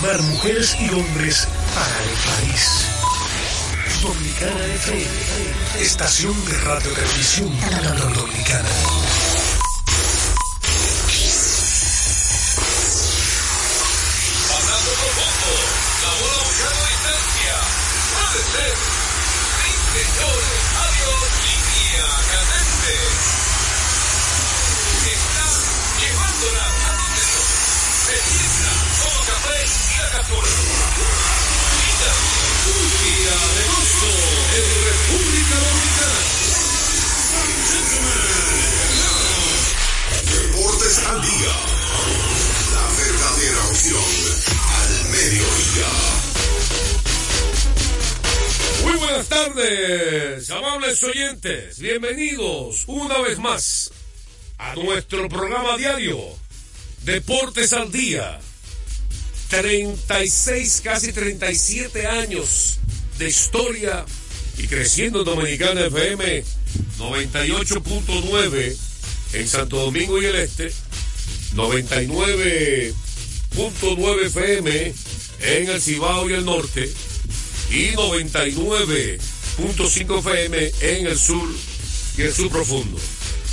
formar mujeres y hombres para el país. Dominicana FM, estación de radio televisión dominicana. Al mediodía. Muy buenas tardes, amables oyentes. Bienvenidos una vez más a nuestro programa diario Deportes al Día. 36, casi 37 años de historia y creciendo en Dominicana FM 98.9 en Santo Domingo y el Este, 99.9 FM en el Cibao y el Norte y 99.5 FM en el sur y el sur profundo.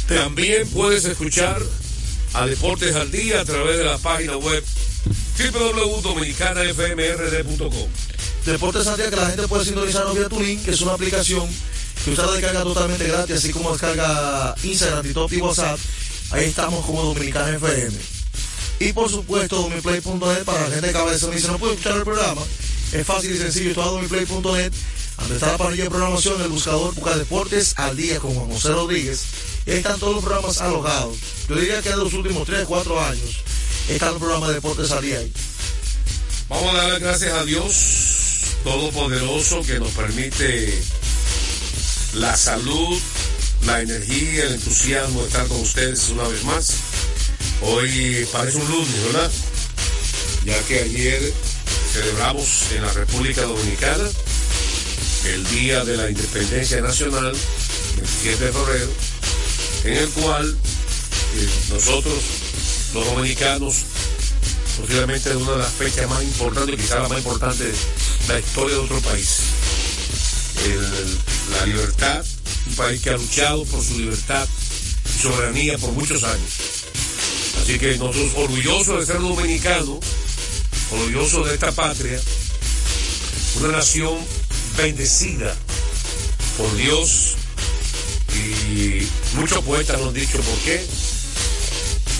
También puedes escuchar a Deportes al Día a través de la página web www.dominicanafmrd.com. Deportes al día que la gente puede sintonizarnos vía Tuning, que es una aplicación que usted descarga totalmente gratis, así como descarga Instagram, TikTok y WhatsApp. Ahí estamos como Dominicana FM. Y por supuesto, domiplay.net para la gente de se me dice, no puede escuchar el programa. Es fácil y sencillo, está domiplay.net. Donde está la parrilla de programación, el buscador busca deportes al día con Juan José Rodríguez. Están todos los programas alojados. Yo diría que de los últimos 3, 4 años está el programa de deportes al día. Vamos a dar las gracias a Dios Todopoderoso que nos permite la salud, la energía, el entusiasmo de estar con ustedes una vez más. Hoy parece un lunes, ¿verdad? Ya que ayer celebramos en la República Dominicana el Día de la Independencia Nacional, 27 de febrero, en el cual eh, nosotros, los dominicanos, posiblemente es una de las fechas más importantes, quizá la más importante de la historia de otro país. El- la libertad, un país que ha luchado por su libertad y soberanía por muchos años. Así que nosotros orgullosos de ser dominicanos, orgullosos de esta patria, una nación bendecida por Dios y muchos poetas nos han dicho por qué.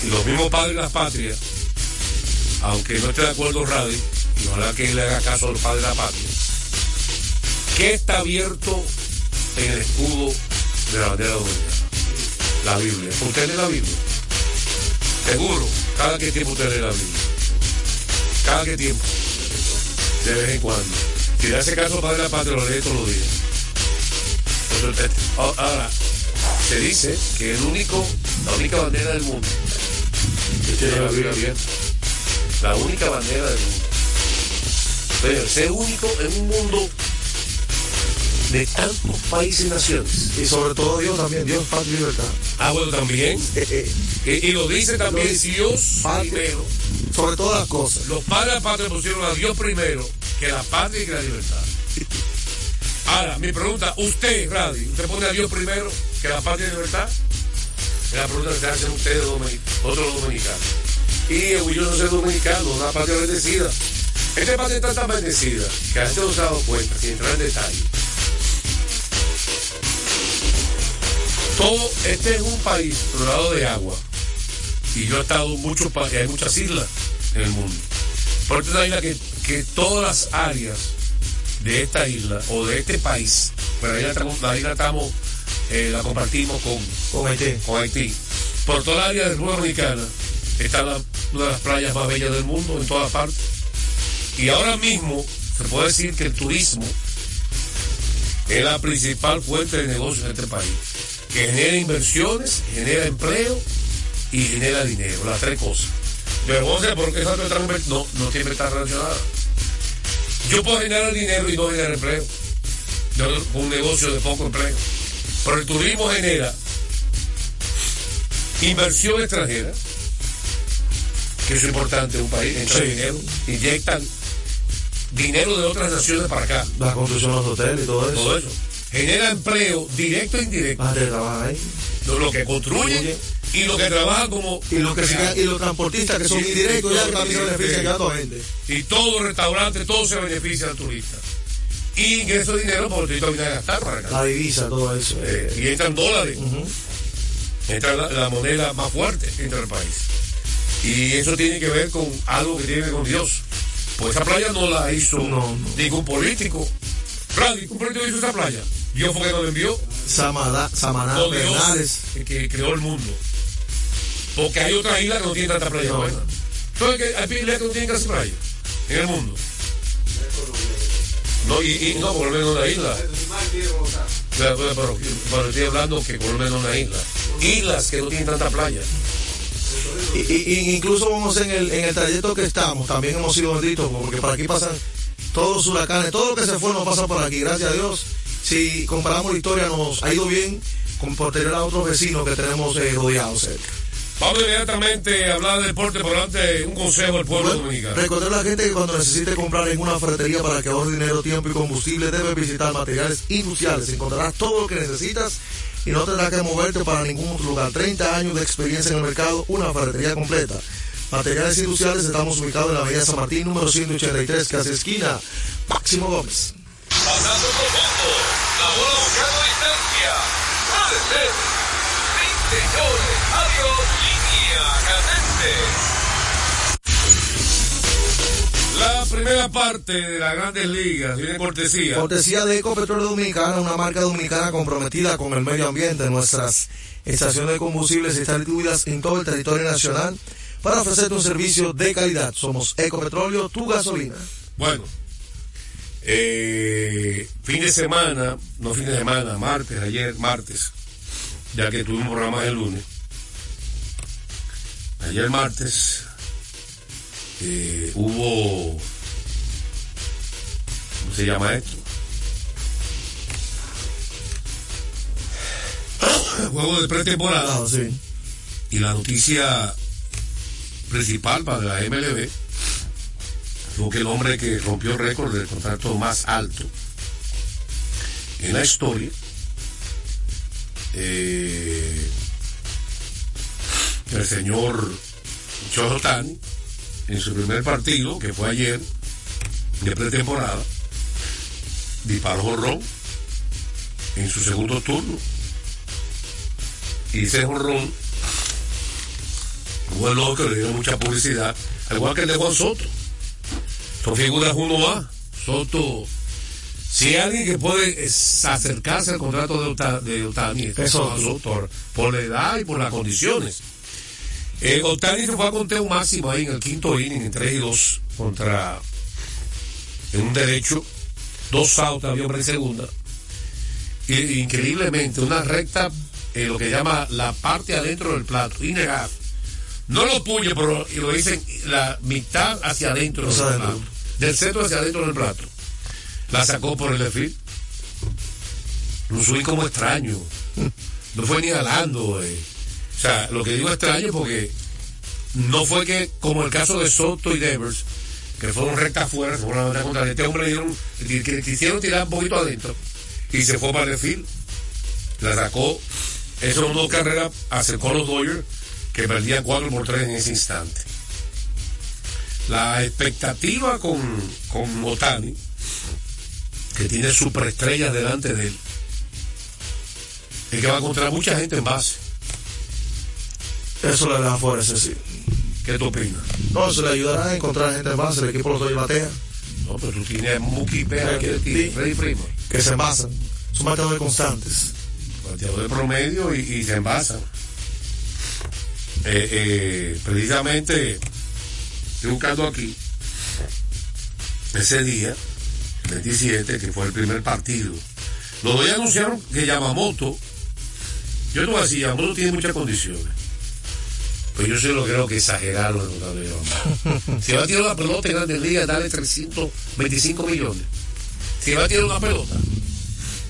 Y los mismos padres de la patria, aunque no esté de acuerdo Radio, y ojalá que le haga caso al padre de la patria, ¿qué está abierto en el escudo de la bandera dominicana? La Biblia. ¿Usted lee la Biblia? Seguro, cada que tiempo usted la Biblia. Cada que tiempo. De vez en cuando. Si le hace caso padre de la patria, lo lee todos los días. Entonces, este, Ahora, se dice que el único, la única bandera del mundo que tiene la Biblia abierta. La única bandera del mundo. Pero ser único en un mundo de tantos países y naciones. Y sobre todo Dios también, Dios, paz y libertad. Ah, bueno, también. Y, y lo dice también Dios Patria. primero. Sobre todas las cosas. Los padres de la patria pusieron a Dios primero que la patria y que la libertad. Ahora, mi pregunta, usted, Radio, ¿usted pone a Dios primero que la patria y la libertad? Es la pregunta que se hacen ustedes, otros dominicanos. Y orgulloso ser dominicano, una patria bendecida. Esta patria está tan bendecida que la gente no se ha dado cuenta, sin entrar en detalle. Todo, este es un país rodeado de agua. Y yo he estado en muchos pa- hay muchas islas en el mundo. Pero esta es una isla que, que todas las áreas de esta isla o de este país, pero la isla estamos, la, isla estamos, eh, la compartimos con, Con Haití. con Haití. Por toda la área de República Dominicana está la- una de las playas más bellas del mundo en todas partes. Y ahora mismo se puede decir que el turismo es la principal fuente de negocio en este país, que genera inversiones, genera empleo y genera dinero, las tres cosas. Pero vamos a ver por qué esa no, no siempre está relacionada. Yo puedo generar dinero y no generar empleo. Yo, un negocio de poco empleo. Pero el turismo genera inversión extranjera, que es importante un país, entra Sí. dinero, inyectan dinero de otras naciones para acá, La construcción de los hoteles y todo eso. todo eso. Genera empleo directo e indirecto, Más de trabajo ahí. lo, que construye y lo que trabaja como... Y los, que se- y los transportistas que son Sí, indirectos ya también se benefician sí. llevando gente. Y todo restaurante, todo se beneficia al turista. Y ingresa dinero porque el turista a gastar para acá. La divisa, todo eso. Eh, eh, y entran dólares. entra la, la moneda más fuerte entre el país. Y eso tiene que ver con algo que tiene que ver con Dios. Pues esa playa no la hizo No, no. ningún político. Claro, ningún político hizo esa playa. Dios fue que nos envió. Samada- Samaná, No Dios que creó el mundo. Porque hay otras islas que no tienen tanta playa No. buena. Entonces, que hay islas que no tienen casi playa en el mundo. No, y, y no, por lo menos una isla. Pero, pero, pero- pero estoy hablando que por lo menos una isla. Islas que no tienen tanta playa. Y incluso vamos en el, en el trayecto que estamos, también hemos sido benditos, porque por aquí pasan todos los huracanes, todo lo que se fue nos pasa por aquí, gracias a Dios. Si comparamos la historia, nos ha ido bien con posterior a otros vecinos que tenemos eh, rodeados cerca. Vamos inmediatamente a hablar de deporte por delante un consejo del pueblo Bueno, dominicano. recordar a la gente que cuando necesite comprar en una ferretería para que ahorre dinero, tiempo y combustible, debe visitar materiales industriales. Encontrarás todo lo que necesitas y no tendrás que moverte para ningún otro lugar. 30 años de experiencia en el mercado, una ferretería completa. Materiales industriales, estamos ubicados en la avenida San Martín, número 183, casi esquina. Máximo Gómez. Pasando profundo, la bola buscando distancia. Señores. Adiós, línea. La primera parte de las grandes ligas viene cortesía. Cortesía de Ecopetróleo Dominicana, una marca dominicana comprometida con el medio ambiente. Nuestras estaciones de combustibles están distribuidas en todo el territorio nacional para ofrecerte un servicio de calidad. Somos Ecopetróleo, tu gasolina. Bueno, eh, fin de semana, no fin de semana, martes, ayer, martes, ya que tuvimos programa el lunes. Ayer martes eh, hubo, ¿cómo se llama esto? Juego de pretemporada. Ah, sí. Y la noticia principal para la MLB fue que el hombre que rompió el récord del contrato más alto en la historia, eh, el señor Shohei Ohtani, en su primer partido, que fue ayer, de pretemporada, disparó jonrón en su segundo turno. Y ese jonrón fue loco, le dio mucha publicidad, al igual que el de Juan Soto. Son figuras 1A. Soto, si hay alguien que puede acercarse al contrato de, Ota- de Otani, es Soto. Por, por la edad y por las condiciones. Eh, Otani se fue a conteo máximo ahí en el quinto inning, en 3 y 2, contra en un derecho, dos outs, había hombre en segunda. Y, increíblemente, una recta, eh, lo que llama la parte adentro del plato, innegable. No lo puñe, pero lo dicen la mitad hacia adentro del plato. Del centro hacia adentro del plato. La sacó por el defil. Un swing como extraño. No fue ni jalando. eh. O sea, lo que digo extraño porque no fue que, como el caso de Soto y Devers, que fueron recta afuera, fueron a la banda contraria. Este hombre le dieron, que quisieron tirar un poquito adentro y se fue para el defil. La sacó. Son dos carreras, acercó a los Dodgers que perdían 4 por 3 en ese instante. La expectativa con, con Otani, que tiene superestrellas delante de él, es que va a encontrar mucha gente en base. Eso le da fuerza, sí. ¿Qué tú opinas? No, eso le ayudará a encontrar gente en base. El equipo los doy batea, No, pero tú tienes Mookie Pea aquí de ti. Freddy Freeman. que se envasan. Son bateadores constantes. bateador de promedio y, y se envasan. Eh, eh, precisamente, estoy buscando aquí, ese día, el 27, que fue el primer partido, los dos anunciaron que Yamamoto, yo te voy a decir, Yamamoto tiene muchas condiciones, Pues yo sí lo creo que exageraron de. Si va a tirar una pelota en Grandes Ligas, dale 325 millones. Si va a tirar una pelota,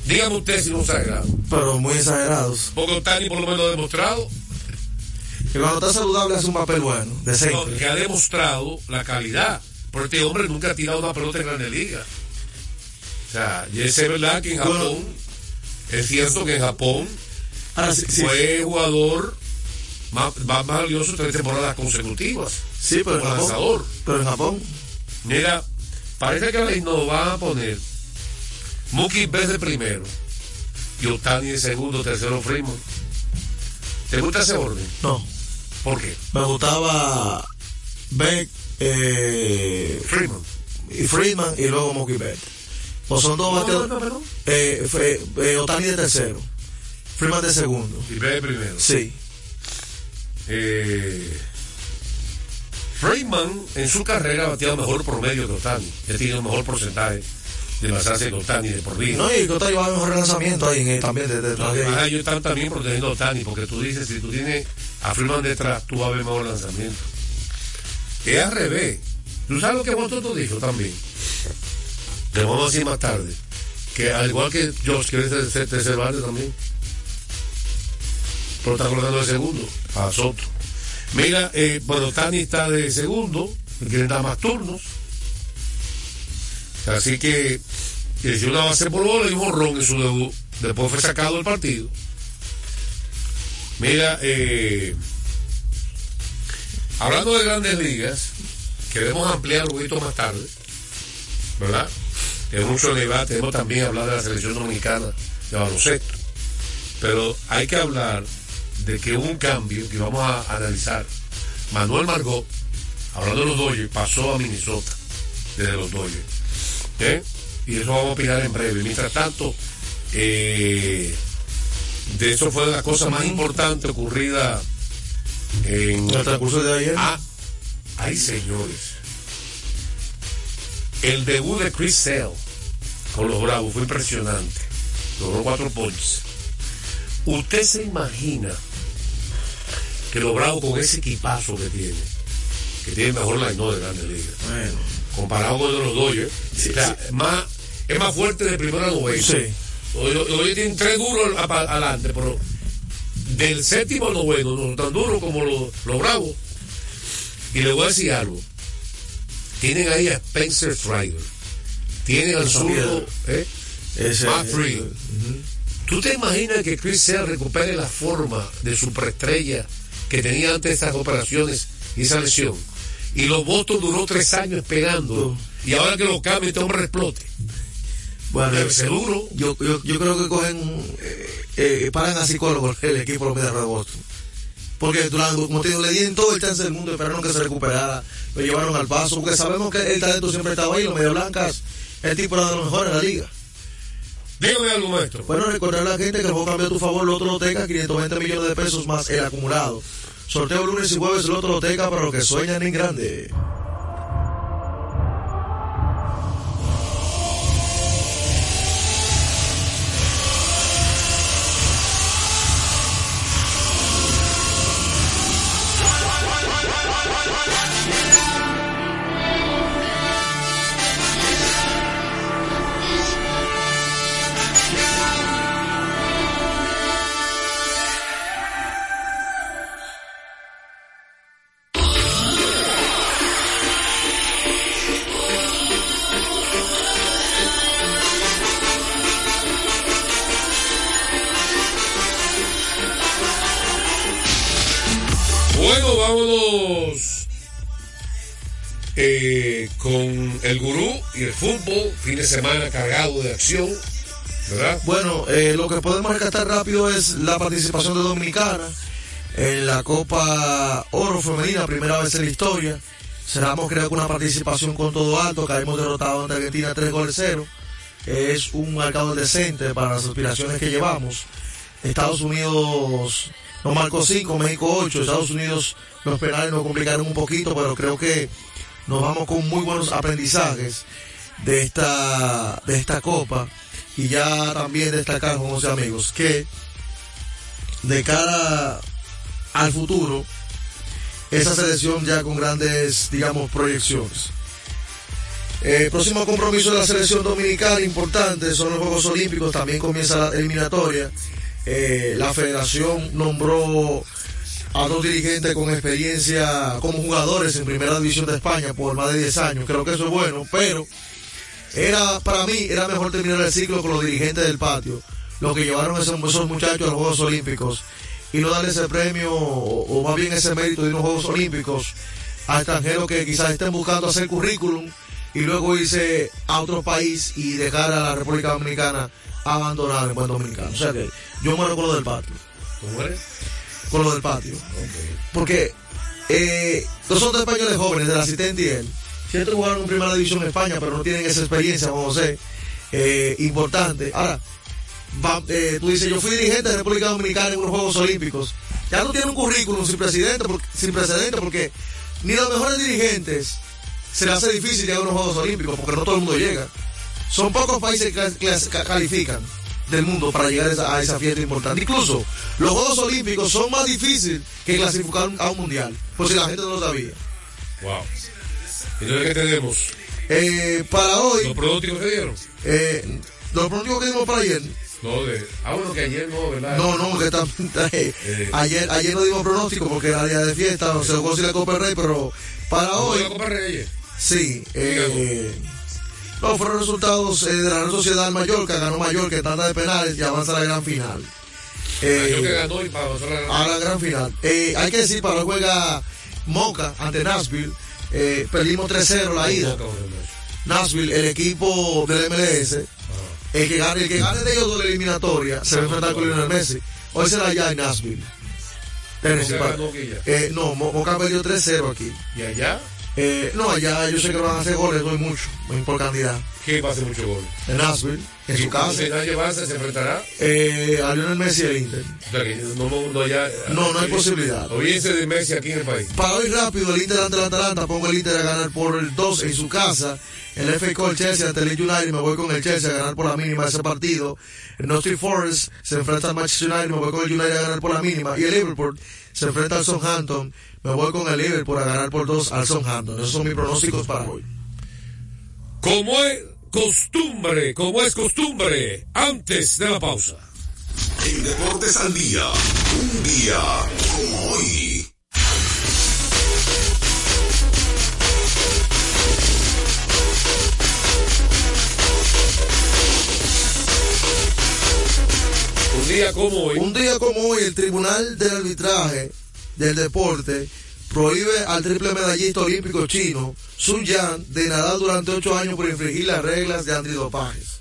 dígame usted si no exagerado. Pero muy exagerados. Porque Otani por lo menos ha demostrado Que cuando está saludable hace un papel bueno, no, decente. que ha demostrado la calidad. Porque este hombre nunca ha tirado una pelota en Grandes Ligas. Sea, y es verdad que en. Japón, es cierto que en Japón Ahora, sí, sí, fue jugador más, más valioso tres temporadas consecutivas. sí, pero en como Japón. lanzador. Pero en Japón. Mira, parece que nos van a poner Mookie Betts de primero y Otani de segundo, tercero Freeman. ¿Te gusta ese orden? No. ¿Por qué? Me gustaba Beck eh, Freeman. y Friedman y luego Mookie Betts. O son dos bateadores. perdón. Eh, fue, eh, Otani de tercero. Freeman de segundo. Y Betts de primero. Sí. Eh, Freeman en su carrera ha bateado mejor promedio que Otani. Ha tenido mejor porcentaje de lanzarse que Otani de por vida. No, y que Otani va a mejor lanzamiento ahí en el- también de, de- No, de- además, ellos están también protegiendo a Otani, porque tú dices, si tú tienes a Freeman detrás, tú vas a ver mejor lanzamiento. Es al revés. ¿Tú sabes lo que Boston dijo también? Te lo vamos a decir más tarde. Que al igual que Josh, que es tercer, tercer bate también. Pero está colocando de segundo a Soto. Mira, eh, bueno, Tani está de segundo, quieren dar más turnos. Así que que si una base por bola y un honrón en su debut. Después fue sacado del partido. Mira, eh, hablando de grandes ligas, queremos ampliar un poquito más tarde, ¿verdad? Tenemos mucho debate, tenemos también hablar de la selección dominicana de baloncesto. Pero hay que hablar de que hubo un cambio que vamos a analizar. Manuel Margot, hablando de los Dodgers, pasó a Minnesota desde los Dodgers. ¿Eh? Y eso vamos a opinar en breve. Mientras tanto, eh, de eso fue la cosa más importante ocurrida en en el transcurso de ayer. Ah, ay señores. El debut de Chris Sale con los Bravos fue impresionante. Logró cuatro ponches. ¿Usted se imagina que los Bravos con ese equipazo que tiene, que tiene mejor line de Grandes Ligas, Bueno. comparado con los Dodgers, sea, Más, es más fuerte de primera a novena. Sí. Hoy, tienen tres duros adelante, pero del séptimo al noveno, no son tan duros como los, los bravos. Y le voy a decir algo. Tienen ahí a Spencer Strider. Tienen al zurdo, ¿eh? Matt. ¿Tú te imaginas que Chris Sale recupere la forma de superestrella que tenía antes de estas operaciones y esa lesión? Y los Boston duró tres años pegando. Y ahora que lo cambie, este hombre explote. Bueno, duro. yo, yo, yo creo que cogen, eh, eh, pagan a psicólogos el equipo de Boston. Porque durante, como te digo, le dieron todo el chance del mundo, esperaron que se recuperara, lo llevaron al paso, porque sabemos que el talento siempre estaba ahí, los Medias Blancas, el tipo era de los mejores en la liga. Dígame algo, maestro. Bueno, recordar a la gente que el juego cambió a tu favor, el otro loteca, 520 millones de pesos más el acumulado. Sorteo lunes y jueves, el otro loteca para los que sueñan en grande. Fútbol. Fin de semana cargado de acción, ¿verdad? Bueno, eh, lo que podemos rescatar rápido es la participación de Dominicana en la Copa Oro Femenina, primera vez en la historia. Cerramos creo que una participación con todo alto, caímos derrotados ante Argentina 3 goles 0. Es un marcador decente para las aspiraciones que llevamos. Estados Unidos nos marcó 5, México 8. Estados Unidos los penales nos complicaron un poquito, pero creo que nos vamos con muy buenos aprendizajes de esta, de esta copa. Y ya también destacar, como amigos, que de cara al futuro, esa selección ya con grandes, digamos, proyecciones. El próximo compromiso de la selección dominicana importante son los Juegos Olímpicos, también comienza la eliminatoria. Eh, la federación nombró a dos dirigentes con experiencia como jugadores en primera división de España por más de 10 años. Creo que eso es bueno, pero era para mí era mejor terminar el ciclo con los dirigentes del patio, los que llevaron a esos, esos muchachos a los Juegos Olímpicos y no darle ese premio o, o más bien ese mérito de unos Juegos Olímpicos a extranjeros que quizás estén buscando hacer currículum y luego irse a otro país y dejar a la República Dominicana abandonada en buen dominicano. O sea que yo muero con lo del patio. ¿Cómo eres? Con lo del patio. Porque eh, los otros españoles jóvenes, del asistente y él, cierto jugaron en primera división en España, pero no tienen esa experiencia, a ser, eh, importante. Ahora, va- eh, tú dices, yo fui dirigente de República Dominicana en unos Juegos Olímpicos. Ya no tiene un currículum sin precedente, porque, sin precedente, porque ni los mejores dirigentes se le hace difícil llegar a unos Juegos Olímpicos, porque no todo el mundo llega. Son pocos países que califican del mundo para llegar a esa, a esa fiesta importante. Incluso los Juegos Olímpicos son más difíciles que clasificar a un mundial, por si la gente no lo sabía. Wow. Entonces, ¿qué tenemos? Eh, para hoy, ¿Los pronósticos que dieron? eh, los pronósticos que dimos para ayer, No, de. Ah, bueno, que ayer no, ¿verdad? no, no, que está, eh, ayer, ayer no dimos pronóstico porque era día de fiesta, no se jugó si la Copa del Rey, pero para ¿Cómo hoy, la Copa Reyes? sí, eh, no, fueron resultados eh, de la Real Sociedad Mallorca, ganó Mallorca en tanda de penales y avanza a la gran final. Que ganó y para avanzar a la a la gran final. Hay que decir, para hoy juega Moca ante Nashville. Eh, perdimos 3-0 la ida. Nashville, el equipo del MLS, el que gane, el que gane de ellos de la eliminatoria se va a enfrentar con Lionel Messi. Hoy será allá en Nashville. Ya. eh, no, Mo- Moca perdió 3-0 aquí. ¿Y allá? Eh, no, allá yo sé que van a hacer goles, no hay mucho, no hay por cantidad. ¿Quién va a hacer mucho gol? En Nashville, en su casa, Si nadie avanza, se enfrentará. eh, a Lionel Messi y el Inter. O sea, que no, no, no, ya, No, no hay posibilidad. Olvídense de Messi aquí en el país. Para hoy rápido, el Inter ante el Atalanta, pongo el Inter a ganar por el 2 en su casa. El FA Cup, el Chelsea ante el United, me voy con el Chelsea a ganar por la mínima ese partido. El Nottingham Forest se enfrenta al Manchester United, me voy con el United a ganar por la mínima. Y el Liverpool se enfrenta al Southampton, me voy con el Liverpool a ganar por 2 al Southampton. Esos son mis pronósticos para hoy. Como es costumbre, como es costumbre, antes de la pausa. En Deportes al Día, un día como hoy. Un día como hoy. Un día como hoy, el Tribunal del Arbitraje del Deporte prohíbe al triple medallista olímpico chino Sun Yan de nadar durante ocho años por infringir las reglas de antidopajes.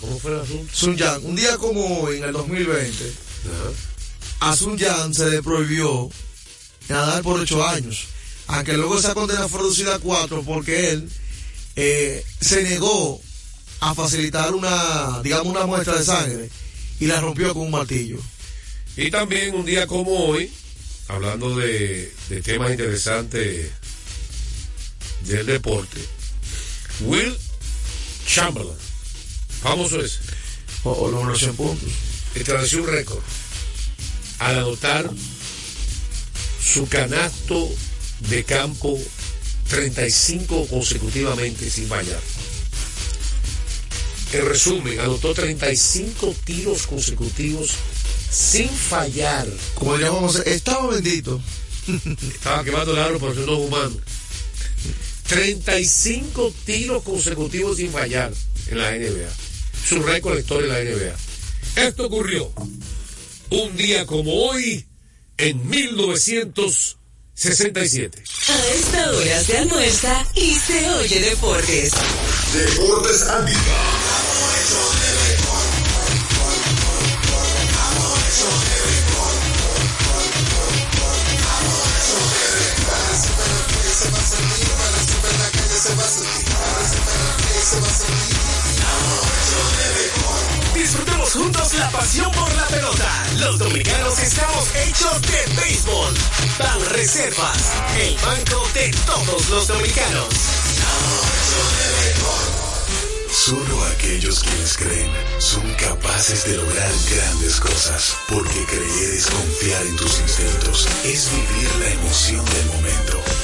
¿Cómo fue el asunto? Sun Yan, un día como hoy, en el 2020, a Sun Yan se le prohibió nadar por ocho años, aunque luego esa condena fue reducida a cuatro porque él eh, se negó a facilitar una, digamos, una muestra de sangre y la rompió con un martillo. Y también un día como hoy, hablando de, de temas interesantes del deporte, Will Chamberlain, famoso ese, O, o lo puntos. estableció un récord al anotar su canasto de campo 35 consecutivamente sin fallar. En resumen, anotó 35 tiros consecutivos sin fallar. Como diríamos, estaba bendito. Estaba quemando el aro por ser dos humanos. 35 tiros consecutivos sin fallar en la NBA. Es un récord de la historia de la NBA. Esto ocurrió un día como hoy en 1967. A esta hora se almuerza y se oye deportes. Deportes al Los dominicanos estamos hechos de béisbol. Ban Reservas, el banco de todos los dominicanos. Solo aquellos quienes creen son capaces de lograr grandes cosas, porque creer es confiar en tus instintos, es vivir la emoción del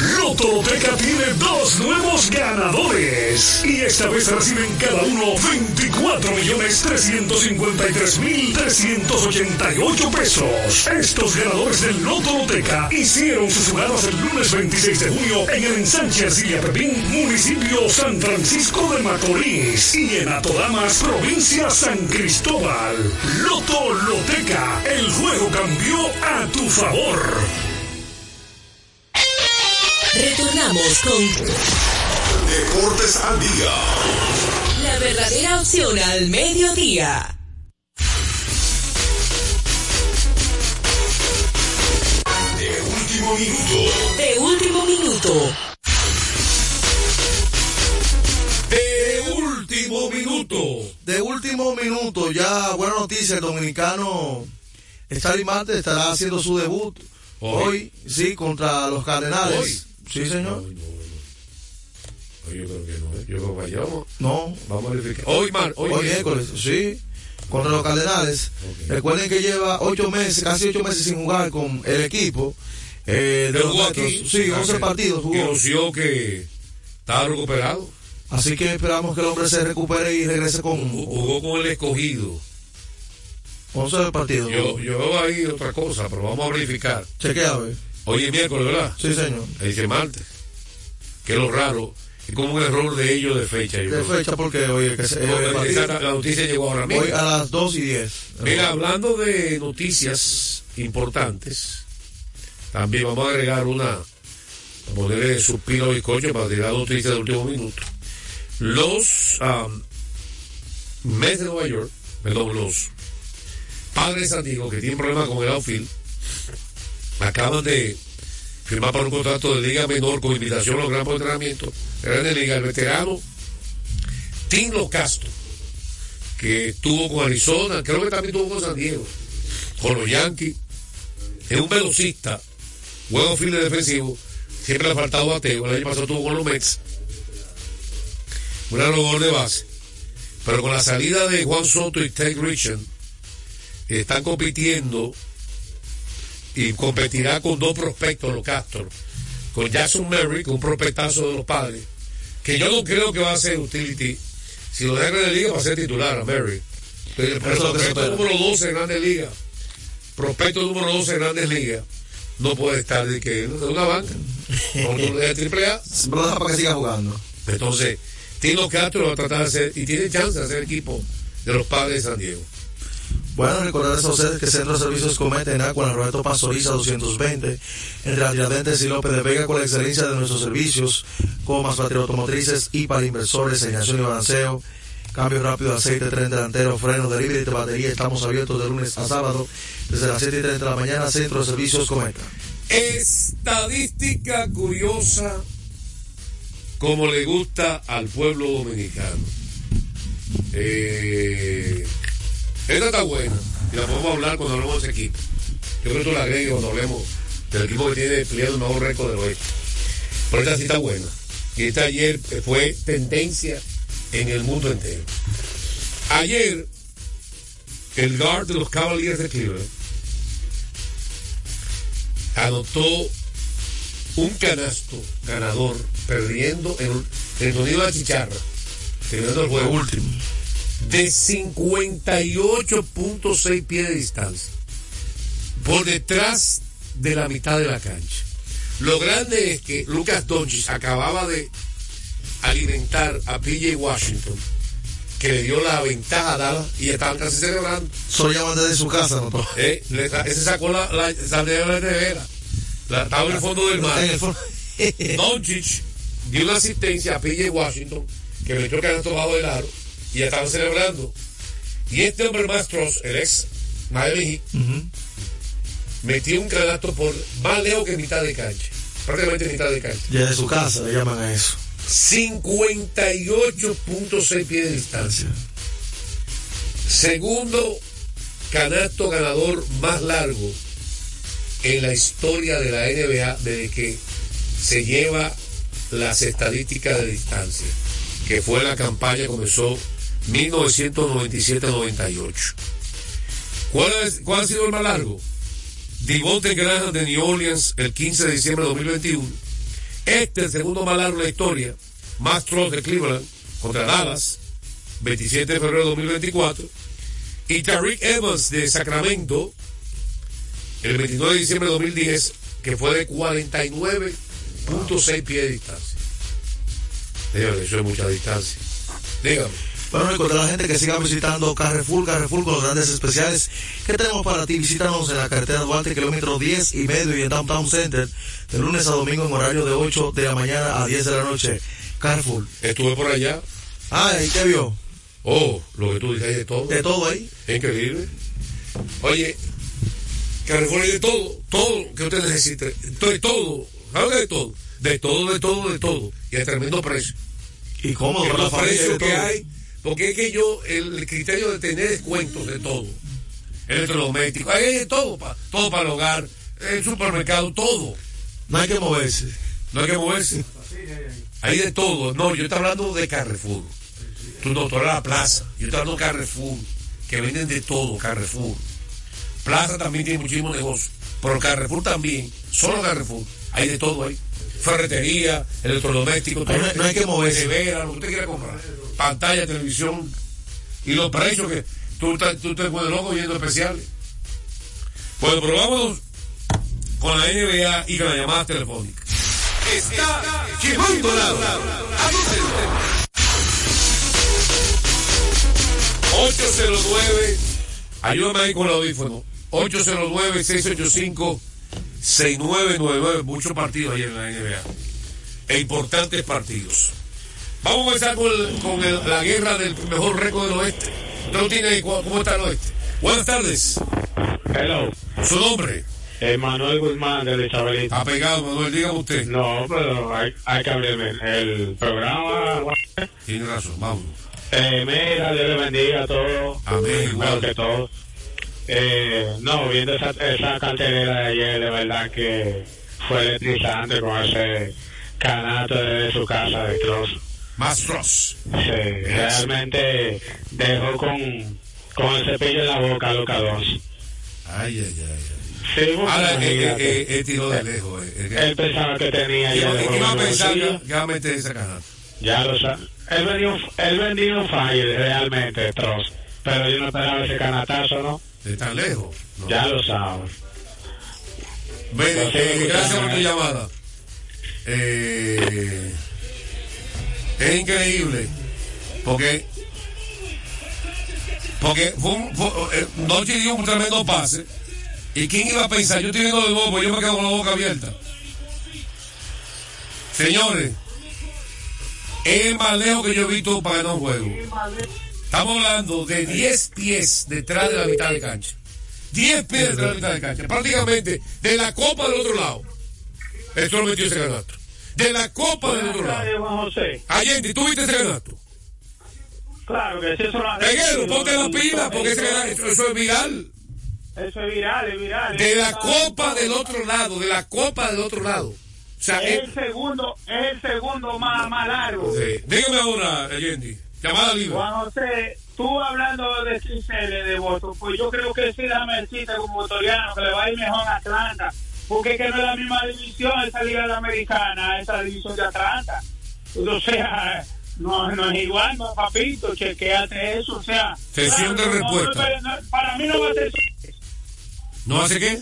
Lotoloteca tiene dos nuevos ganadores y esta vez reciben cada uno 24 millones 353 mil 388 pesos. Estos ganadores del Lotoloteca hicieron sus jugadas el lunes 26 de junio en el ensanche Arcilla Pepín, municipio San Francisco de Macorís y en Atodamas, provincia San Cristóbal. Lotoloteca, el juego cambió a tu favor. Retornamos con Deportes al día. la verdadera opción al mediodía. De último minuto. De último minuto. De último minuto. De último minuto, ya buena noticia, el dominicano Charlie Marte estará haciendo su debut Hoy. hoy, sí, contra los Cardenales. Hoy. Sí, señor. No, Yo creo que no. ¿eh? Yo creo que vayamos. No, Vamos a verificar. Hoy, Mar. Hoy, hoy miércoles, sí, contra los Cardenales. Recuerden que lleva ocho meses, casi ocho meses sin jugar con el equipo. Eh, de los jugó aquí. Sí, Ah, 11 que- partidos Que jugó. anunció que estaba recuperado. Así que esperamos que el hombre se recupere y regrese con Jugó jugó con el escogido. 11 partidos. Yo, yo veo ahí otra cosa, pero vamos a verificar. Chequea, a ver. Hoy es miércoles, ¿verdad? Sí, señor. Ahí dice martes. Que es lo raro. Es como un error de ellos de fecha. yo De creo. fecha porque hoy, que se- el la noticia llegó ahora mismo. hoy a las 2 y 10. Mira, hablando de noticias importantes, también vamos a agregar una, a ponerle suspiro y coche para tirar noticias de último minuto. Los um, Mets de Nueva York, perdón, los padres Diego que tienen problemas con el outfield, acaban de firmar para un contrato de liga menor con invitación a los campos de entrenamiento de Grandes Ligas, el veterano Tim Lo Castro que estuvo con Arizona, creo que también estuvo con San Diego, con los Yankees. Es un velocista, juego fielder defensivo, siempre le ha faltado bateo. El año pasado estuvo con los Mets, un jugador de base. Pero con la salida de Juan Soto y Ted Grisham, están compitiendo y competirá con dos prospectos, los Castro, con Jackson Merrick, un prospectazo de los padres, que yo no creo que va a ser utility si lo dejan en la liga va a ser titular a Merrick. El que se prospecto número 12 en Grandes Ligas, prospecto número 12 en Grandes Ligas, no puede estar de que de una banca, con de triple A. Pero para que siga jugando. Entonces, Tino Castro va a tratar de hacer, y tiene chance de ser equipo de los padres de San Diego. Bueno, recordarles a ustedes que Centro de Servicios Cometa en Agua, en Roberto Pastoriza 220, entre Tiradentes y López de Vega, con la excelencia de nuestros servicios, comas, baterías automotrices y para inversores, señalización y balanceo, cambio rápido de aceite, tren delantero, freno, delivery de batería. Estamos abiertos de lunes a sábado, desde las 7 y 30 de la mañana, Centro de Servicios Cometa. Estadística curiosa como le gusta al pueblo dominicano. Eh, esta está buena y la podemos hablar cuando hablemos de ese equipo. Yo creo que tú la agregues cuando hablemos del equipo que tiene peleado el mejor récord del oeste. Pero esta sí está buena. Y esta ayer fue tendencia en el mundo entero. Ayer, el guard de los Cavaliers de Cleveland anotó un canasto ganador perdiendo en, en el sonido de la chicharra terminando el juego último. De 58.6 pies de distancia por detrás de la mitad de la cancha lo grande es que Lucas Doncic acababa de alimentar a PJ Washington que le dio la ventaja a Dallas y estaban casi celebrando Solo llaman desde su casa, ¿no? eh, le ese sacó la, la, de la nevera. La, estaba en el fondo del mar. El. Doncic dio una asistencia a PJ Washington, que metió el canasto bajo del aro, y ya estaban celebrando. Y este hombre más Tross, el ex Miami Heat, metió un canasto por más lejos que mitad de cancha. Prácticamente mitad de cancha. Desde su casa le llaman a eso. 58.6 pies de distancia. Segundo canasto ganador más largo en la historia de la NBA desde que se lleva las estadísticas de distancia, que fue la campaña que comenzó 1997-98. ¿Cuál, es- ¿Cuál ha sido el más largo? Devontae Graham de New Orleans el 15 de diciembre de 2021. Este, el segundo más largo de la historia, Max Truss de Cleveland contra Dallas, 27 de febrero de 2024. Y Tariq Evans de Sacramento, el 29 de diciembre de 2010, que fue de 49.6 pies de distancia. Dígame, eso es mucha distancia. Dígame. Bueno, recordar a la gente que siga visitando Carrefour, Carrefour con los grandes especiales que tenemos para ti. Visítanos en la carretera Duarte, kilómetro 10 y medio y en Downtown Center, de lunes a domingo en horario de 8 de la mañana a 10 de la noche. Carrefour. Estuve por allá. Ah, ¿y qué vio? Oh, lo que tú dices de todo. De todo ahí. Increíble. Oye, Carrefour hay de todo, todo que usted necesite, de todo, ¿sabe de todo? De todo, de todo, de todo. Y a tremendo precio. Y cómodo los precios que hay, porque es que yo, el criterio de tener descuentos de todo, electrodoméstico, hay de todo, todo para el hogar, el supermercado, todo. No hay que moverse. No hay que moverse. Hay de todo. No, yo estoy hablando de Carrefour. Tu doctor la plaza. Yo estoy hablando de Carrefour. Que venden de todo, Carrefour. Plaza también tiene muchísimos negocios. Pero Carrefour también. Solo Carrefour. Hay de todo ahí. Ferretería, todo Ahí no hay- no hay que moverse. nevera, lo que usted quiera comprar. Pantalla, televisión. Y los precios que tú, tú te puedes loco viendo especiales. Bueno, pero vámonos con la NBA y con la llamada telefónica. Está quemando la Anótenlo. 809, ayúdame ahí con el audífono. 809-685-6999. Muchos partidos ayer en la NBA. E importantes partidos. Vamos a empezar con, el- con el- la guerra del mejor récord del oeste. ¿Cómo está el oeste? Buenas tardes. Hello, Su nombre. Emanuel Guzmán de Isabelita. Ha pegado, Manuel, dígame usted. No, pero hay, hay que abrirme el programa. Tiene razón, vamos. Eh, mira, Dios le bendiga a todos. Amén. Igual que todos. Eh, no, viendo esa, esa cartelera de ayer, de verdad que fue electrizante con ese canato de su casa de Cross. Más Ross. Sí, realmente dejó con, con el cepillo en la boca a Luca. Ay, ay, ay. ay. Sí, Ahora, eh, eh, eh, eh, tiró de lejos. eh, eh, Él pensaba que tenía ¿Qué ya qué va a pensar que que va a meter esa canasta? Ya lo sabe. Él vendió, él vendió un fire realmente, Troz. Pero yo no esperaba ese canatazo, ¿no? De tan lejos. No. Ya lo sabes. Ven, No sé eh, gracias por tu llamada. Eh, es increíble. Porque. Porque fue un, fue, eh, Noche dio un tremendo pase. ¿Y quién iba a pensar? Yo estoy viendo de pues yo me quedo con la boca abierta. Señores, es el más lejos que yo he visto para un juego. Estamos hablando de 10 pies detrás de la mitad de cancha. 10 pies detrás de la mitad de cancha. Prácticamente de la copa del otro lado. Esto lo metió ese canasto. De la copa del otro lado. Juan José. Allende, ¿tú viste ese canasto? Claro que si eso lo Peguero, ponte la pila, porque ese canasto- eso es viral. Eso es viral, es viral. De la copa del otro lado, de la copa del otro lado. O sea, Es eh, el segundo, es el segundo más, más largo. sí. dígame ahora, Allende, llamada libre. Juan José, tú hablando de Cincele de Boston, pues yo creo que sí, déjame decirte como autoriano que le va a ir mejor a Atlanta, porque es que no es la misma división esa liga de americana, esa división de Atlanta. O sea, no, no es igual, no, papito, chequeate eso, o sea. Sesión de no, respuesta. no, para mí no va a ser ¿No hace qué?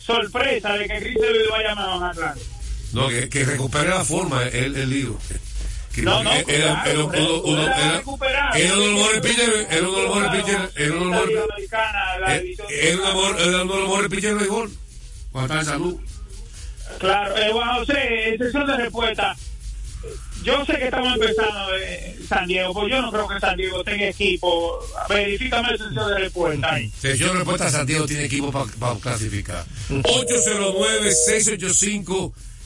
sorpresa de que Grisel vaya mejor a Atlanta. No, que, que recupere la forma, el, el lío. No, no, era- era- claro, era uno- pero uno- era- era uno de los mejores pitchers, era uno de los mejores pitchers, era uno de los mejores- eh, división era uno de los mejores- era uno de los pitchers de béisbol. Cuando estaba en salud. Claro, eh, Juan José, en sesión de respuesta, yo sé que estamos empezando de San Diego, pues yo no creo que San Diego tenga equipo. Verifícame la sesión de respuesta ahí. Sesión de respuesta Santiago tiene equipo para clasificar.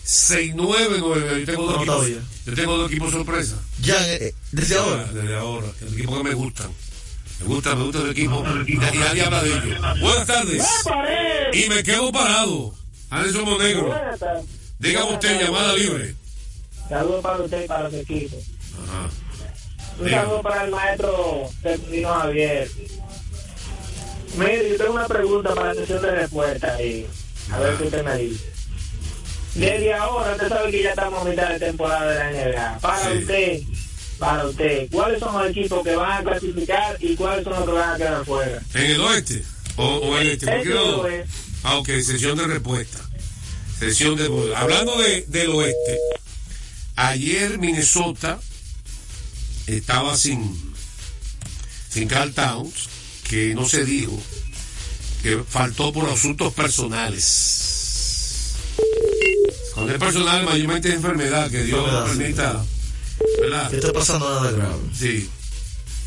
809-685-699. Yo tengo dos equipos. todavía. Yo tengo dos equipos sorpresa. Ya, eh, desde ahora. Desde ahora. El equipo que me gustan. Me gusta, me gusta el equipo. Y nadie habla de ellos. Buenas tardes. Y me quedo parado. Anderson Monegro. Dígame usted, llamada libre. Saludos para usted y para su equipo. Ajá. Un Dígame. saludo para el maestro Termino Javier. Mire, yo tengo una pregunta para la sesión de respuesta y a ver qué usted me dice. Desde ahora, usted sabe que ya estamos a mitad de temporada de la NBA. Para Sí. usted, para usted, ¿cuáles son los equipos que van a clasificar y cuáles son los que van a quedar fuera? ¿En el oeste? ¿O, o el este? Dos. es- Ah, ok, sesión de respuesta. Sesión de... Hablando de, del oeste, ayer Minnesota estaba sin, sin Carl Towns, que no se dijo, que faltó por asuntos personales. Cuando es personal, mayormente es enfermedad, que Dios no permita, ¿verdad? ¿Qué está pasando nada grave? Sí.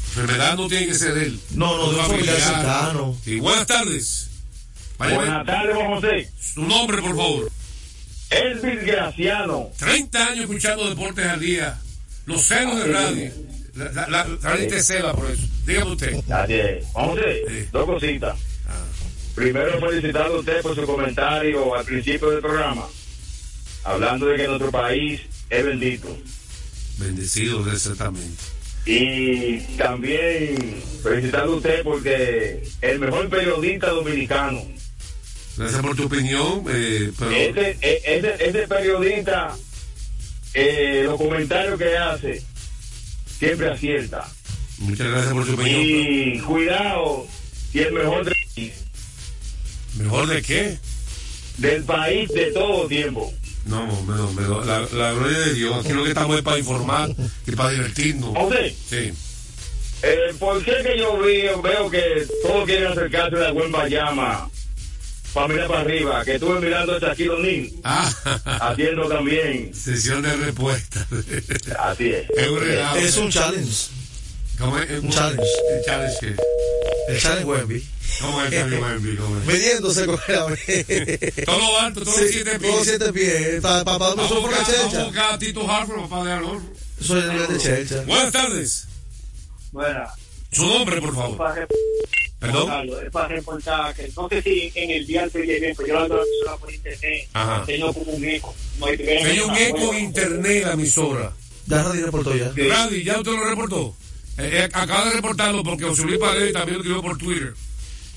Enfermedad no tiene que ser él. No, no, de un familiar cercano. Sí, buenas tardes. Vaya, Buenas tardes, Juan José. Su nombre, por favor. Elvis Graciano. 30 años escuchando Deportes al Día. Los celos de radio. La, la, la, la radio te cela por eso. Dígame usted. Así es. Juan José, Sí. dos cositas. Primero, felicitarlo a usted por su comentario al principio del programa, hablando de que nuestro país es bendito. Bendecido exactamente. Y también felicitarlo a usted porque el mejor periodista dominicano, Gracias por tu opinión. Eh, pero ese, e- ese, ese periodista, eh, los comentarios que hace, siempre acierta. muchas gracias por tu opinión. Y cuidado, si el mejor del país, ¿Mejor de qué? del país de todo tiempo. No, no, no, la, la gloria de Dios. Aquí lo que estamos es para informar y para divertirnos. José, Sí. eh, ¿por qué que yo veo, veo que todos quieren acercarse a buen Bayama? Para mirar para arriba, que estuve mirando a Shaquille O'Neal, Ah, haciendo también. sesión de respuesta. Así es. Es un. Es un challenge. ¿Cómo es? un challenge. ¿El challenge? El challenge. ¿Cómo es el es? Midiéndose con el Todo lo alto, todos los siete pies. Todos siete pies. Para pa, pa, Vamos a eso fue buscar, la vamos a chelcha. buscar a Tito Harford para de. Eso es el de chelcha. Buenas tardes. Bueno, Su nombre, por favor. Perdón. Carlos, es para reportar que no sé si en el día se bien, pero yo lo ando solo por internet. Ajá. Tengo como un eco. No hay Hay un eco en internet la emisora. Ya Radi reportó ya. Radi, ¿ya usted lo reportó? Eh, eh, acaba de reportarlo porque José Luis Paredes también lo escribió por Twitter.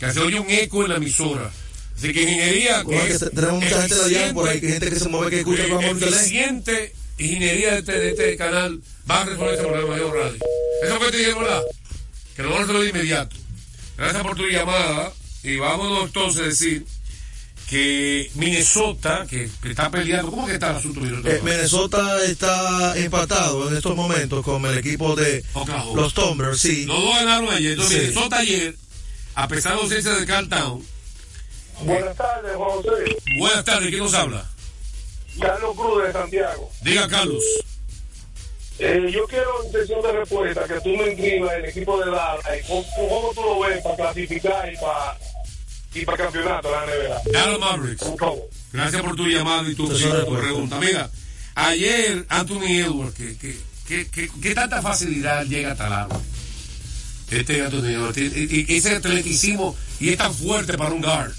Que se oye un eco en la emisora. Así que ingeniería. Que te- tenemos mucha gente de allá por ahí, gente que se mueve, que escucha el programa eficiente ingeniería de este, de este canal va a resolver ese problema, yo, Radio. Eso fue que te ¿verdad? Que lo vamos a resolver de inmediato. Gracias por tu llamada. Y vámonos entonces a decir que Minnesota, que, que está peleando, ¿cómo que está el asunto de Minnesota? Eh, Minnesota está empatado en estos momentos con el equipo de Oklahoma. los Thunder, sí. Los dos ganaron ayer. Entonces, Sí. Minnesota ayer, a pesar de la ausencia de Carl Town, Buenas tardes, Juan José. buenas tardes, ¿quién nos habla? Carlos Cruz de Santiago. Diga, Carlos. Eh, yo quiero en sesión de respuesta que tú me inscribas el equipo de Dallas y cómo, cómo tú lo ves para clasificar y para y para campeonato la NBA. Dallas Mavericks. Gracias por tu llamada y tu, es tu pregunta. Mira, ayer Anthony Edwards, que, que, que, que- tanta facilidad llega el agua. Este y, y ese atleticismo y es tan fuerte para un guard.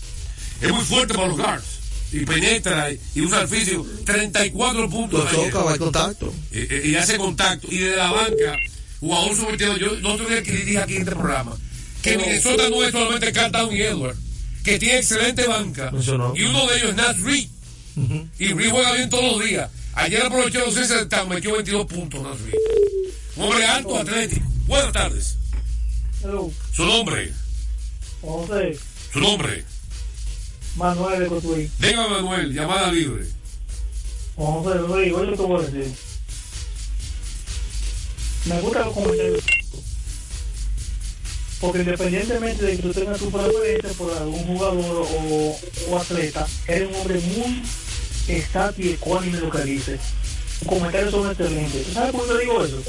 Es muy fuerte para los guards. Y penetra y, usa el físico. 34 puntos. Lo choca, va contacto. Y hace contacto. Y desde la banca, jugador subvertido. Yo no tuve que dije aquí en este programa que Minnesota no es solamente Carl y Edwards, que tiene excelente banca. No. Y uno de ellos es Nat Reed. Y Reed juega bien todos los días. Ayer aprovechó los 6 de Town, metió 22 puntos Nat Reed. Un hombre alto, atlético. Buenas tardes. Hello, Su nombre, José, su nombre. Manuel de Cotuí. Venga Manuel, llamada libre. José, oye, oye te voy a decir. Me gusta los comentarios. Porque independientemente de que tú tengas tu preferencia por algún jugador o, o atleta, eres un hombre muy estático y ecuánime lo que dices. Tus comentarios son excelentes. ¿Tú sabes por qué digo eso?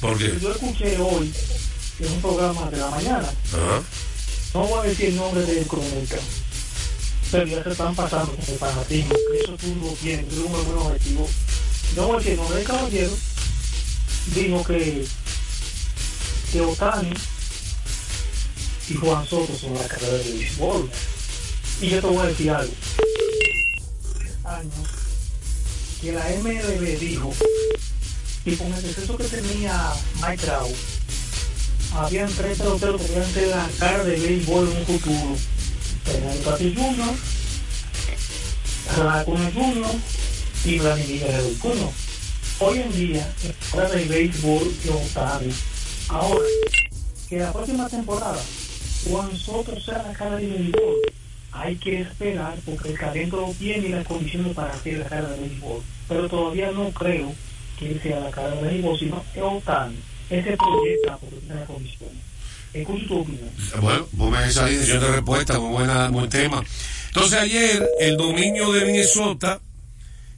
¿Por qué? Yo escuché hoy en un programa de la mañana, Ajá. no voy a decir el nombre del cronista, pero ya se están pasando con el fanatismo, que eso tú lo tienes, tú buen objetivo. No voy a decir el nombre del caballero, dijo que, que Otani y Juan Soto son la carrera de béisbol. Y yo te voy a decir algo. Años que la MLB dijo y con el exceso que tenía Mike Trout, habían tres peloteros que podían ser la cara de béisbol en un futuro. Fernando Tatis Jr., Racuna Jr. y Vladimir Guerrero. Hoy en día, la cara de béisbol de Otani. Ahora, que la próxima temporada Juan Soto sea la cara de béisbol, hay que esperar porque el talento lo tiene y las condiciones para ser la cara de béisbol. Pero todavía no creo que sea la cara de béisbol, sino que Otani. Ese las condiciones. Escucho tu opinión. Bueno, ponme esa dirección de respuesta, muy buena, buen tema. Entonces ayer el dominio de Minnesota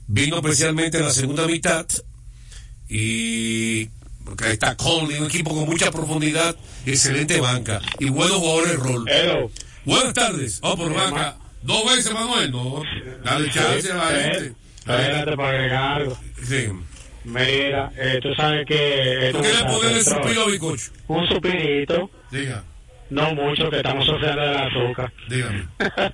vino especialmente en la segunda mitad y porque ahí está Conley, un equipo con mucha profundidad, excelente banca y buenos jugadores de rol. Hello. Buenas tardes. Oh, por banca. Dos veces, Manuel. No, dale chance a la gente. Espérate para agregar. Sí. Mira, eh, tú sabes que... ¿Tú quieres ponerle suspiro a? Un suspirito, Diga, no mucho, que estamos sufriendo del azúcar. dígame.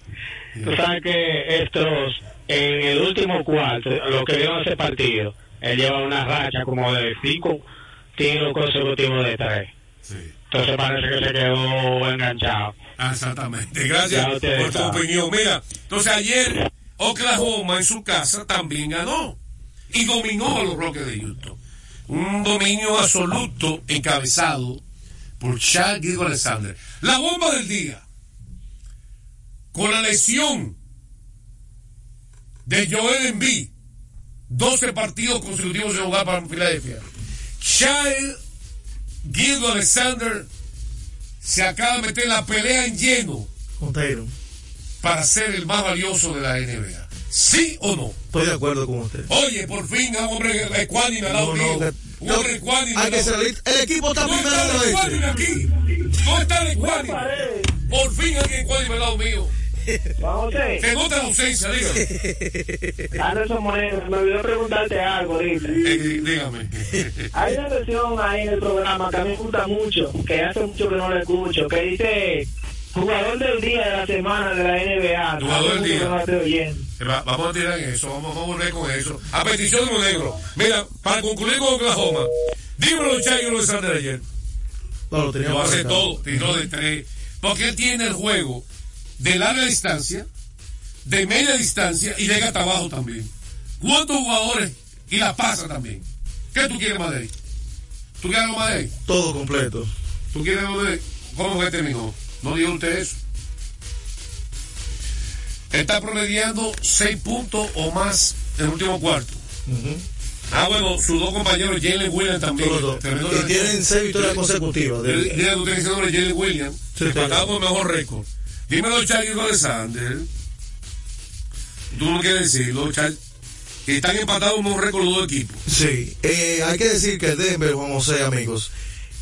Tú sabes que estos, en el último cuarto, lo que vieron ese partido, él lleva una racha como de cinco tiros consecutivos de tres. Sí. Entonces parece que se quedó enganchado. Ah, Exactamente. Gracias por tu opinión. Mira, entonces ayer Oklahoma en su casa también ganó y dominó a los Rockets de Houston. Un dominio absoluto encabezado por Shaq Gilgeous Alexander. La bomba del día. Con la lesión de Joel Embiid. 12 partidos consecutivos de jugar para Filadelfia. Shaq Gilgeous Alexander se acaba de meter la pelea en lleno Monteiro, para ser el más valioso de la NBA. ¿Sí o no? Estoy de acuerdo con usted. Oye, por fin un hombre ecuánime al lado No, no, mío. Un hombre ecuánime Hay al que realista. El equipo está ¿Dónde primero ecuánime oeste. aquí? ¿Dónde está el ecuánime? Por fin alguien ecuánime al lado mío. Vamos. Se nota la ausencia, dígame. Anderson Moreno, me olvidó preguntarte algo ahorita. Eh, dígame. Hay una versión ahí en el programa que a mí me gusta mucho, que hace mucho que no la escucho, que dice jugador del día de la semana de la NBA. Jugador del día. va- Vamos a tirar en eso, vamos, vamos a volver con eso. A petición de Monegro. Mira, para concluir con Oklahoma, dímelo, Chayo Alexander ayer. No, lo tenía Lo hace todo, tiró de tres. Porque él tiene el juego de larga distancia, de media distancia y llega hasta abajo también. ¿Cuántos jugadores? Y la pasa también. ¿Qué tú quieres más de ahí? ¿Tú quieres algo más de ahí? Todo completo. ¿Tú quieres algo de ahí? ¿Cómo que terminó? ¿No dijo usted eso? Está promediando seis puntos o más en el último cuarto. Ah, bueno, sus dos compañeros, Jalen Williams también. Y tienen seis victorias consecutivas. de- Dile tu tenedor Jalen Williams, Sí, empatado con el mejor récord. Dímelo, Charlie Alexander. Tú no quieres decirlo, Charlie. Que están empatados con un récord los dos equipos. Sí, eh, hay que decir que Denver, Juan José, amigos,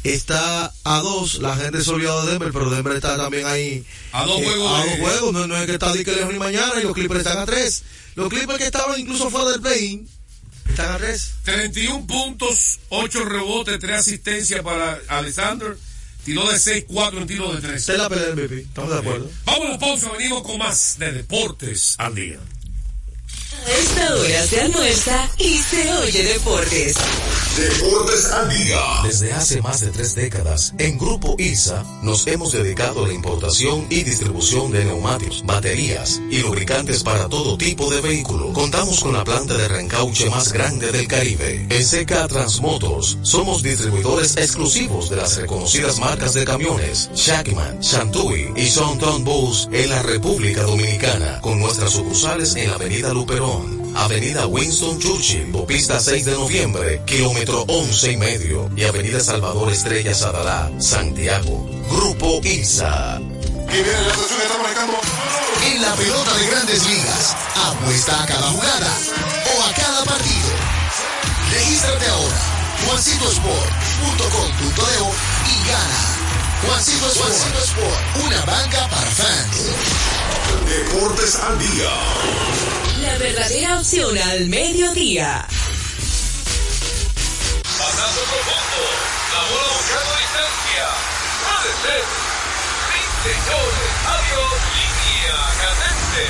está a dos. La gente se olvidó de Denver, pero Denver está también ahí. A dos eh, juegos A de- dos juegos, no, no es que está ni que lejos ni mañana, y los Clippers están a tres. Los Clippers que estaban incluso fuera del play están a tres. 31 puntos, 8 rebotes, 3 asistencias para Alexander. Tiró de 6-4 en tiro de 3. Esta es la pelea del MVP, estamos de acuerdo. Vamos a la pausa, venimos con más de Deportes al Día. A esta hora se almuerza y se oye deportes. Deportes al día. Desde hace más de tres décadas, en Grupo ILSA nos hemos dedicado a la importación y distribución de neumáticos, baterías y lubricantes para todo tipo de vehículo. Contamos con la planta de reencauche más grande del Caribe. En CK Transmotors somos distribuidores exclusivos de las reconocidas marcas de camiones Shackman, Shantui y Sonton Bus en la República Dominicana, con nuestras sucursales en la Avenida Luperón. Avenida Winston Churchill, Pista 6 de noviembre, kilómetro 11 y medio, y Avenida Salvador Estrella Sadalá, Santiago. Grupo ILSA. En la pelota de grandes ligas, apuesta a cada jugada o a cada partido. Regístrate ahora, juancitosport.com.de y gana. Juancito Sport, Juancito Sport, una banca para fans. Deportes al día. La verdadera opción al mediodía. Pasando profundo. La bola buscando distancia. Puede ser. señores, adiós, línea candente.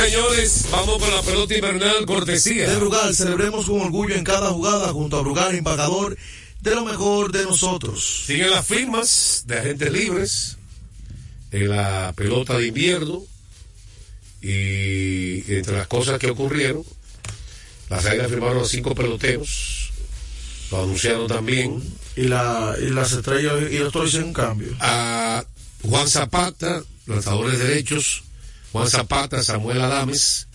Señores, vamos con la pelota invernal cortesía. De Brugal, celebremos con orgullo en cada jugada junto a Brugal, empacador de lo mejor de nosotros. Siguen las firmas de agentes libres en la pelota de invierno y entre las cosas que ocurrieron, las águilas firmaron a cinco peloteros, lo anunciaron también. Y, la, y las estrellas y los toros hicieron un cambio. A Juan Zapata, lanzadores derechos, Juan Zapata, Samuel Adames,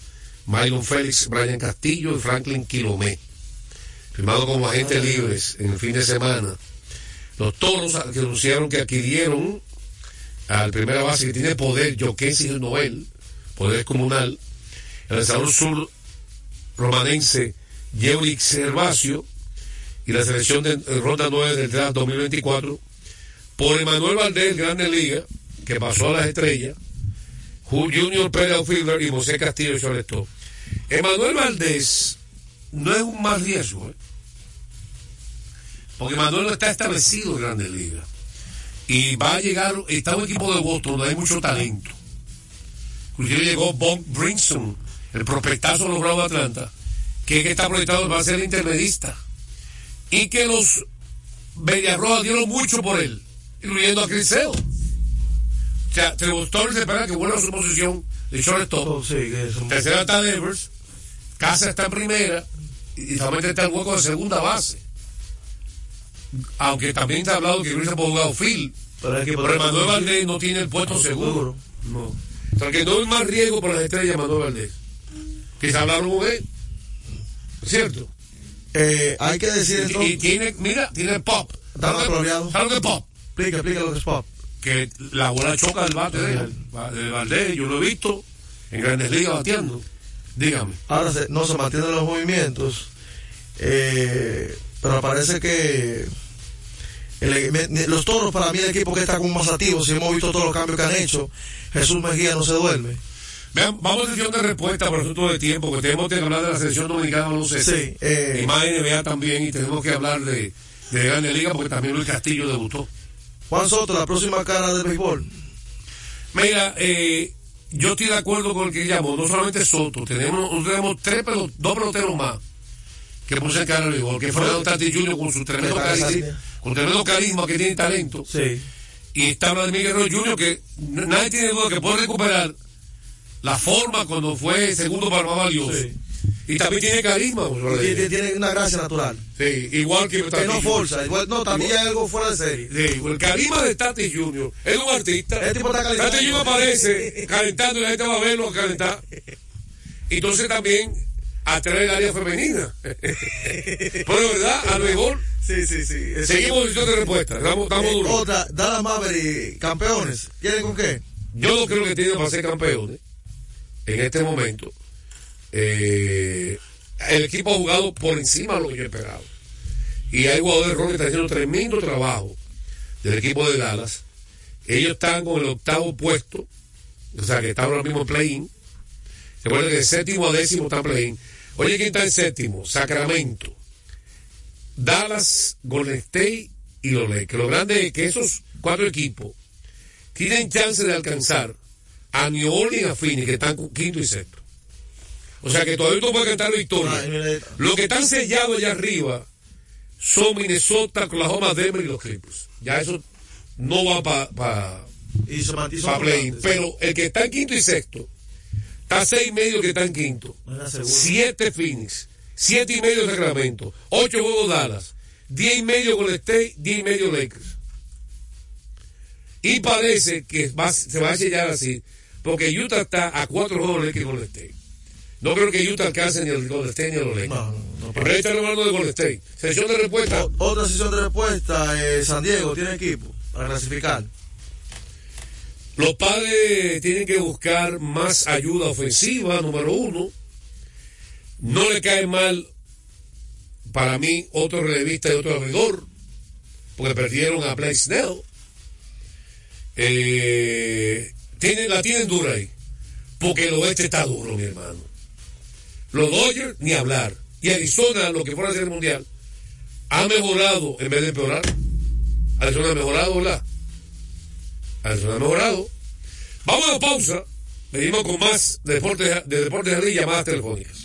Mylon Félix, Brian Castillo y Franklin Quilomé. Firmado como agentes libres en el fin de semana. Los toros que anunciaron que adquirieron al primera base que tiene poder, Jokensi Noel, poder comunal, el lanzador sur romanense, Yeulix Herbacio, y la selección de ronda 9 del draft 2024, por Emanuel Valdés, Grande Liga, que pasó a las estrellas, Ju- Junior Pérez Outfielder y José Castillo Shortstop. Emanuel Valdés no es un mal riesgo, ¿eh? porque Emanuel no está establecido en Grandes Ligas. Y va a llegar, está un equipo de Boston donde hay mucho talento. Inclusive llegó Bob Brinson, el prospectazo de los Bravos de Atlanta, que, que está proyectado va a ser intermedista. Y que los Bellarroa dieron mucho por él, incluyendo a Criseo. O sea, Trevor Torres espera que vuelva a su posición de shortstop. Oh, sí, es un- Tercera está Devers, Casa está en primera y solamente está el hueco de segunda base. Aunque también está hablado que ha jugado Phil. Pero es que Pero Manuel Valdés no tiene el puesto seguro. No. O sea, que no hay más riesgo por las estrellas Manuel Valdés. Que se hablaron con él. ¿Cierto? Eh, hay que decir Y, entonces. y tiene, mira, tiene pop. Está ¿Sabes floreado. ¿Sabes lo que es pop? Explica, explica lo que es pop. Que la bola choca el bate de Valdés, yo lo he visto en grandes ligas bateando. Dígame. Ahora se- no se mantienen los movimientos, eh, pero parece que el- los toros para mí el equipo que está como más activo, si hemos visto todos los cambios que han hecho, Jesús Mejía no se duerme. Vean, vamos a sesión de respuesta por asunto de tiempo, porque tenemos que hablar de la selección dominicana de baloncesto. Sí, eh, y más NBA también, y tenemos que hablar de, de Grandes Ligas, porque también Luis Castillo debutó. Juan Soto, la próxima cara del béisbol. Mira, eh, yo estoy de acuerdo con el que llamó, no solamente Soto, tenemos, tenemos tres pelo- dos peloteros más que pusieron cara al béisbol, que fue Tatis Jr. con su tremendo Que con tremendo carisma que tiene talento. Sí. Y está Vladimir Guerrero Jr., que nadie tiene duda que puede recuperar la forma cuando fue segundo para más valioso. Sí. Y también tiene carisma. Tiene, tiene una gracia natural. Sí, igual que Que no forza, igual, no, también hay algo fuera de serie. Sí, el carisma de Tati Jr. es un artista. El tipo está calentando. Tati Jr. aparece calentando y la gente va a verlo a calentar. Y entonces también atrae el área femenina. Pero de verdad, a lo mejor Sí, sí, seguimos diciendo de respuesta. Estamos, estamos Eh, duros. otra, Dallas Maverick, campeones. ¿Quieren con qué? Yo no creo que tienen para ser campeones en este momento. Eh, el equipo ha jugado por encima de lo que yo esperaba. Y hay jugadores de que están haciendo tremendo trabajo del equipo de Dallas. Ellos están con el octavo puesto, o sea que están ahora mismo en play-in. Recuerden que de séptimo a décimo están play-in. Oye, ¿quién está en séptimo? Sacramento. Dallas, Golden State y los Lakers. Lo grande es que esos cuatro equipos tienen chance de alcanzar a New Orleans y a Phoenix, que están quinto y sexto. O sea que todavía no puede cantar victoria. Ay, mire, Los que están sellados allá arriba son Minnesota, Oklahoma, Denver y los Clippers. Ya eso no va para pa play Pero el que está en quinto y sexto, está seis y medio que está en quinto. Siete Phoenix, siete y medio Sacramento, ocho juegos Dallas, diez y medio Golden State, diez y medio Lakers. Y parece que va- se va a sellar así, porque Utah está a cuatro juegos de Lakers y Golden State. No creo que Utah alcance ni el Golden State ni a los Lakers. No, no, no, Pero ahí están hablando de Golden State. Sesión de respuesta. Otra sesión de respuesta, eh, San Diego tiene equipo para clasificar. Los padres tienen que buscar más ayuda ofensiva, número uno. No le cae mal, para mí, otro relevista y otro abridor, porque perdieron a Blake Snell. Eh, la tienen dura ahí, porque el oeste está duro, mi hermano. Los Dodgers, ni hablar. Y Arizona, lo que fuera a ser el mundial, ha mejorado en vez de empeorar. Arizona ha mejorado, ¿verdad? Arizona ha mejorado. Vamos a pausa. Venimos con más de deportes de deportes de llamadas telefónicas.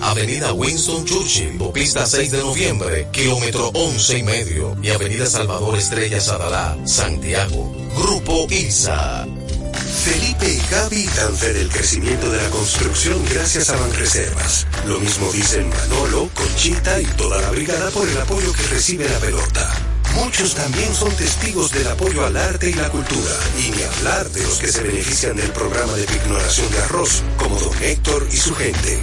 Avenida Winston Churchill, Pista 6 de noviembre, kilómetro 11 y medio, y Avenida Salvador Estrella Sadalá, Santiago. Grupo ILSA. Felipe y Gaby dan del crecimiento de la construcción gracias a Banreservas. Lo mismo dicen Manolo, Conchita y toda la brigada por el apoyo que recibe la pelota. Muchos también son testigos del apoyo al arte y la cultura, y ni hablar de los que se benefician del programa de pignoración de arroz, como don Héctor y su gente.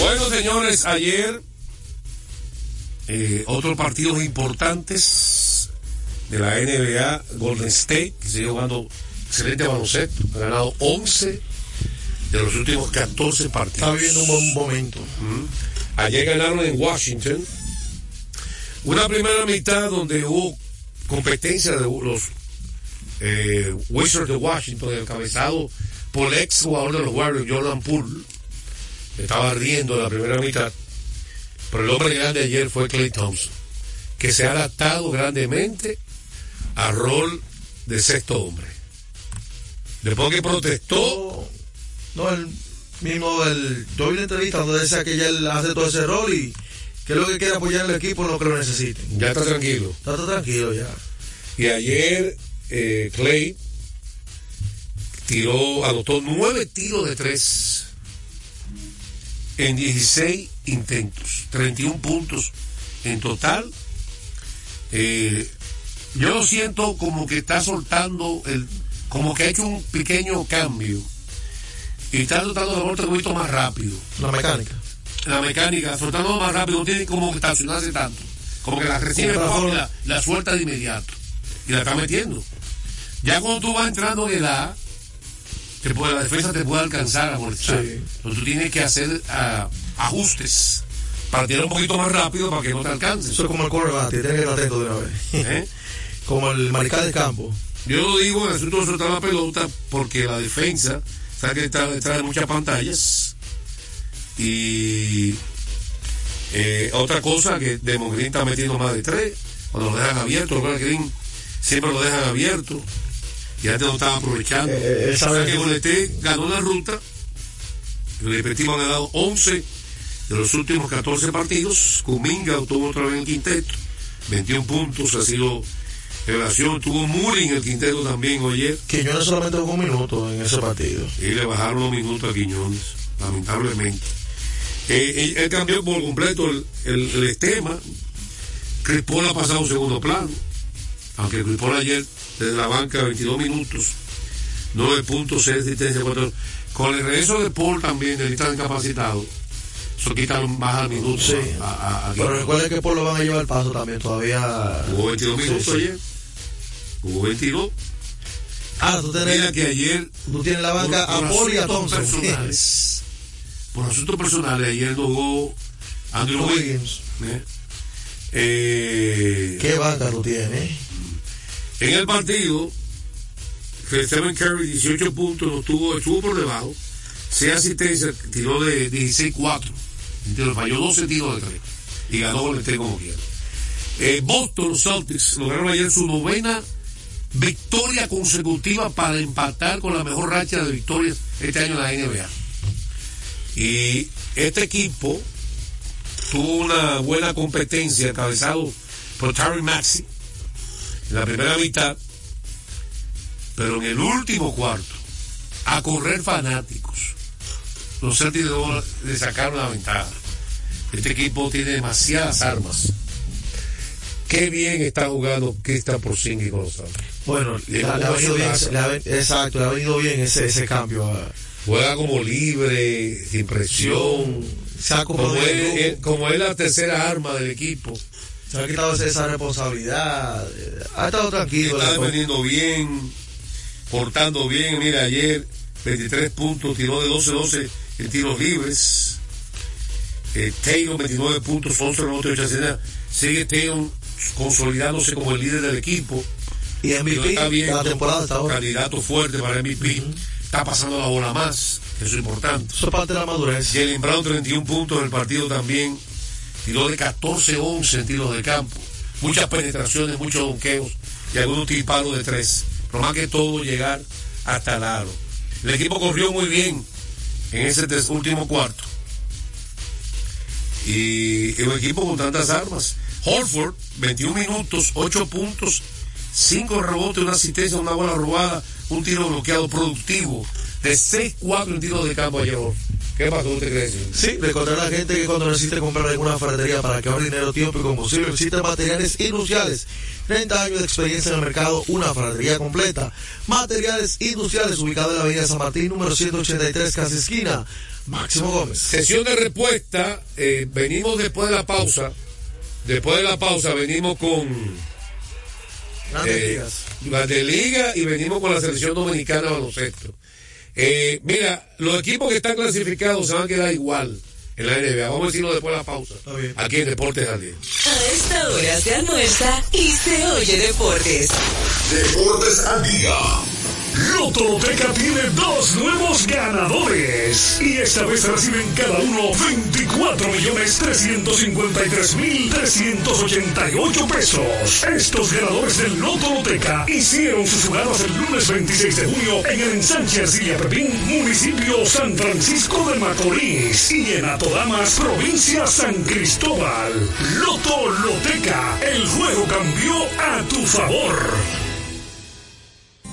Bueno, señores, ayer eh, otros partidos importantes de la NBA, Golden State, que sigue jugando excelente baloncesto, ha ganado 11 de los últimos 14 partidos. Está viviendo un buen momento. Ayer ganaron en Washington. Una primera mitad donde hubo competencia de los eh, Wizards de Washington, encabezado por el ex jugador de los Warriors, Jordan Poole. Estaba riendo en la primera mitad. Pero el hombre grande ayer fue Clay Thompson, que se ha adaptado grandemente al rol de sexto hombre. Después que protestó, No, el mismo, el, yo vi la entrevista donde decía que ya él hace todo ese rol y que lo que quiere apoyar al equipo en lo que lo necesite. ya está tranquilo. Está, está tranquilo ya. Y ayer eh, Clay tiró, anotó nueve tiros de tres en 16 intentos, 31 puntos en total. Eh, yo lo siento como que está soltando, el, como que ha hecho un pequeño cambio y está soltando la vuelta un poquito más rápido. La mecánica. La mecánica, soltando más rápido, no tiene como que estacionarse tanto. Como que la recibe y la, la suelta de inmediato. Y la está metiendo. Ya cuando tú vas entrando en edad, te puede, la defensa te puede alcanzar a molestar. Sí. Pero tú tienes que hacer ah, ajustes para tirar un poquito más rápido para que no te alcance. Eso es como el quarterback, tiene que estar atento de una vez. ¿Eh? como el mariscal de campo. Yo lo digo en el asunto de soltar la pelota porque la defensa sabe que está detrás de muchas pantallas. Y eh, otra cosa que Demon Green está metiendo más de tres, cuando lo dejan abierto, lo Green siempre lo dejan abierto. Y antes no estaba aprovechando. Eh, él o sabe sea que- que Boleté ganó la ruta. El ha ganado 11 de los últimos 14 partidos. Kuminga tuvo otra vez en el quinteto. 21 puntos, ha sido revelación. Tuvo Muri en el quinteto también ayer. Quiñones solamente jugó un minuto en ese partido. Y le bajaron los minutos a Quiñones, lamentablemente. Eh, él, él cambió por completo el, el, el esquema. Chris Paul ha pasado a un segundo plano. Aunque Chris Paul ayer, desde la banca, 22 minutos, 9 puntos, 6 asistencias, 4. Con el regreso de Paul también, de estar incapacitado, eso quita baja minutos. Sí. a- a- a- Pero recuerden que por lo van a llevar el paso también todavía. Jugó 22 Sí, minutos sí. ayer. Jugó 22. Ah, tú Mira tienes, que ayer tú tienes la banca por- por a Paul y a Thompson. personales. por asuntos personales, ayer no jugó Andrew Wiggins. ¿eh? Eh, ¿Qué banca tú tienes? En el partido, Stephen Curry 18 puntos, estuvo por debajo, 6 asistencias, tiró de 16-4, entiendo, falló 12 tiros de 3 y ganó Golden State como quiera. Eh, Boston Celtics lograron ayer su novena victoria consecutiva para empatar con la mejor racha de victorias este año en la NBA. Y este equipo tuvo una buena competencia encabezado por Terry Maxi en la primera mitad, pero en el último cuarto, a correr fanáticos, los Celtics le sacaron la ventaja. Este equipo tiene demasiadas armas. Qué bien está jugando Krista Porzingis con los Celtics. Bueno, le, Llegó le ha venido bien, exacto, le ha venido bien ese, ese cambio. ah. Juega como libre, sin presión. Como es la tercera arma del equipo. Se ha quitado esa responsabilidad. Ha estado tranquilo. Está defendiendo bien, portando bien. Mira, ayer 23 puntos, tiró de 12-12 en tiros libres. Eh, Taylor 29 puntos, 11 rebotes, 8 asistencias. Sigue Taylor consolidándose como el líder del equipo. Y MVP está la temporada hasta ahora. Candidato fuerte para MVP. Está pasando la bola más, eso es importante. Eso es parte de la madurez. Jalen Brown 31 puntos en el partido también. Tiró de 14-11 en tiros de campo. Muchas penetraciones, muchos donqueos y algunos disparos de tres. Pero más que todo llegar hasta el aro. El equipo corrió muy bien en ese último cuarto. Y un equipo con tantas armas. Horford, 21 minutos, 8 puntos, 5 rebotes, una asistencia, una bola robada, un tiro bloqueado productivo. De 6-4 en tiros de campo ayer. ¿Qué pasó? ¿Usted cree? Sí, recordar a la gente que cuando necesite comprar alguna ferretería para que ahorre dinero, tiempo y combustible, visita materiales industriales. 30 años de experiencia en el mercado, una ferretería completa. Materiales industriales, ubicado en la avenida San Martín, número 183, casi esquina. Máximo Gómez. Sesión de respuesta. eh, venimos después de la pausa. Después de la pausa venimos con Grandes eh, ligas. Grandes Ligas y venimos con la selección dominicana de baloncesto. Eh, mira, los equipos que están clasificados se van a quedar igual en la NBA. Vamos a decirlo después de la pausa. Aquí en Deportes al Día. A esta hora se almuerza y se oye deportes. Deportes al día. Loto Loteca tiene dos nuevos ganadores. Y esta vez reciben cada uno 24 millones 353 mil 388 pesos. Estos ganadores del Loto Loteca hicieron sus jugadas el lunes 26 de junio en el ensanche Arcilia Pepín, municipio San Francisco de Macorís. Y en Atodamas, provincia San Cristóbal. Loto Loteca, el juego cambió a tu favor.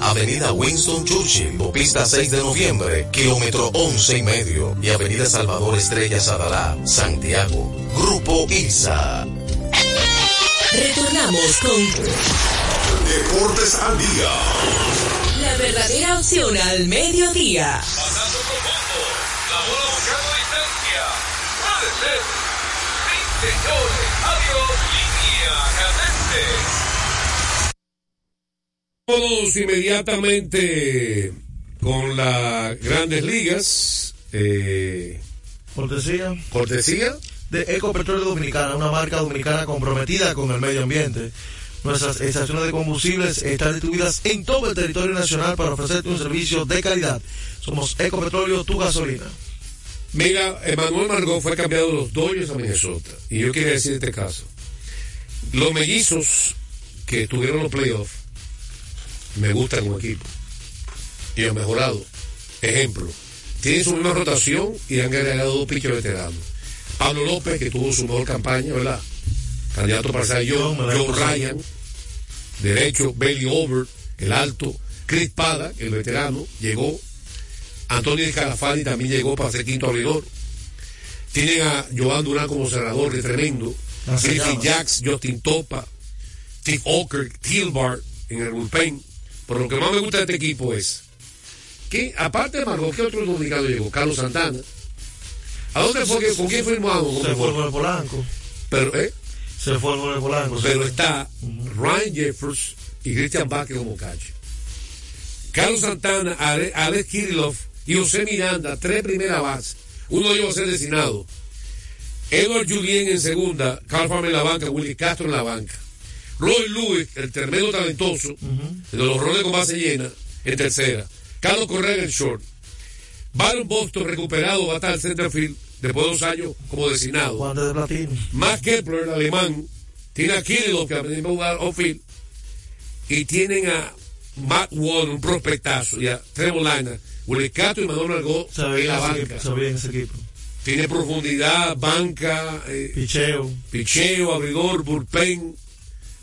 Avenida Winston Churchill, Pista 6 de noviembre, kilómetro 11 y medio, y Avenida Salvador Estrella Sadalá, Santiago. Grupo ILSA. Retornamos con Deportes al día. la verdadera opción al mediodía. Pasando profundo. La bola buscando distancia. Puede ser. Sí, señores. Adiós. Línea candente. Vámonos inmediatamente con las grandes ligas. Eh, Cortesía. cortesía. de Ecopetróleo Dominicana, una marca dominicana comprometida con el medio ambiente. Nuestras estaciones de combustibles están distribuidas en todo el territorio nacional para ofrecerte un servicio de calidad. Somos Ecopetróleo, tu gasolina. Mira, Emanuel Margot fue cambiado de los Dodgers a Minnesota. Y yo quería decir este caso. Los mellizos que tuvieron los playoffs me gustan como equipo. Y han mejorado. Ejemplo, tienen su misma rotación y han agregado dos pitchers veteranos. Pablo López, que tuvo su mejor campaña, ¿verdad? Candidato para ser la Joe. Ryan, derecho, Bailey Over, el alto, Chris Pada, el veterano, llegó. Antonio Calafani también llegó para ser quinto abridor. Tienen a Joan Durán como cerrador, que es tremendo. Griffin. Jacks, Justin Topa, Steve Oker, Tilbar en el bullpen. Pero lo que más me gusta de este equipo es que, aparte de Margot, ¿qué otro dominicano llegó? Carlos Santana. ¿A dónde fue con quién firmamos? Se fue con el Polanco. Pero, ¿eh? Se fue con el Polanco. Pero fue. está Ryan Jeffers y Christian Vázquez como catcher. Carlos Santana, Ale- Alex Kirillov y José Miranda, tres primeras bases. Uno de ellos va a ser designado. Edward Julien en segunda, Carl Farmer en la banca, Willy Castro en la banca. Roy Lewis, el tremendo talentoso, de los roles con base llena, en tercera. Carlos Correa en el short. Byron Boston recuperado va a estar al center field después de dos años como designado. Juan de Platino. Max Kepler, el alemán, tiene a Kirillov que aprendió a jugar off-field, y tienen a Matt Ward, un prospectazo, y a Trevor Lina, Willy Castro y Margot Se en la banca. ese equipo. Tiene profundidad, banca, eh, Picheo. picheo, abridor, bullpen.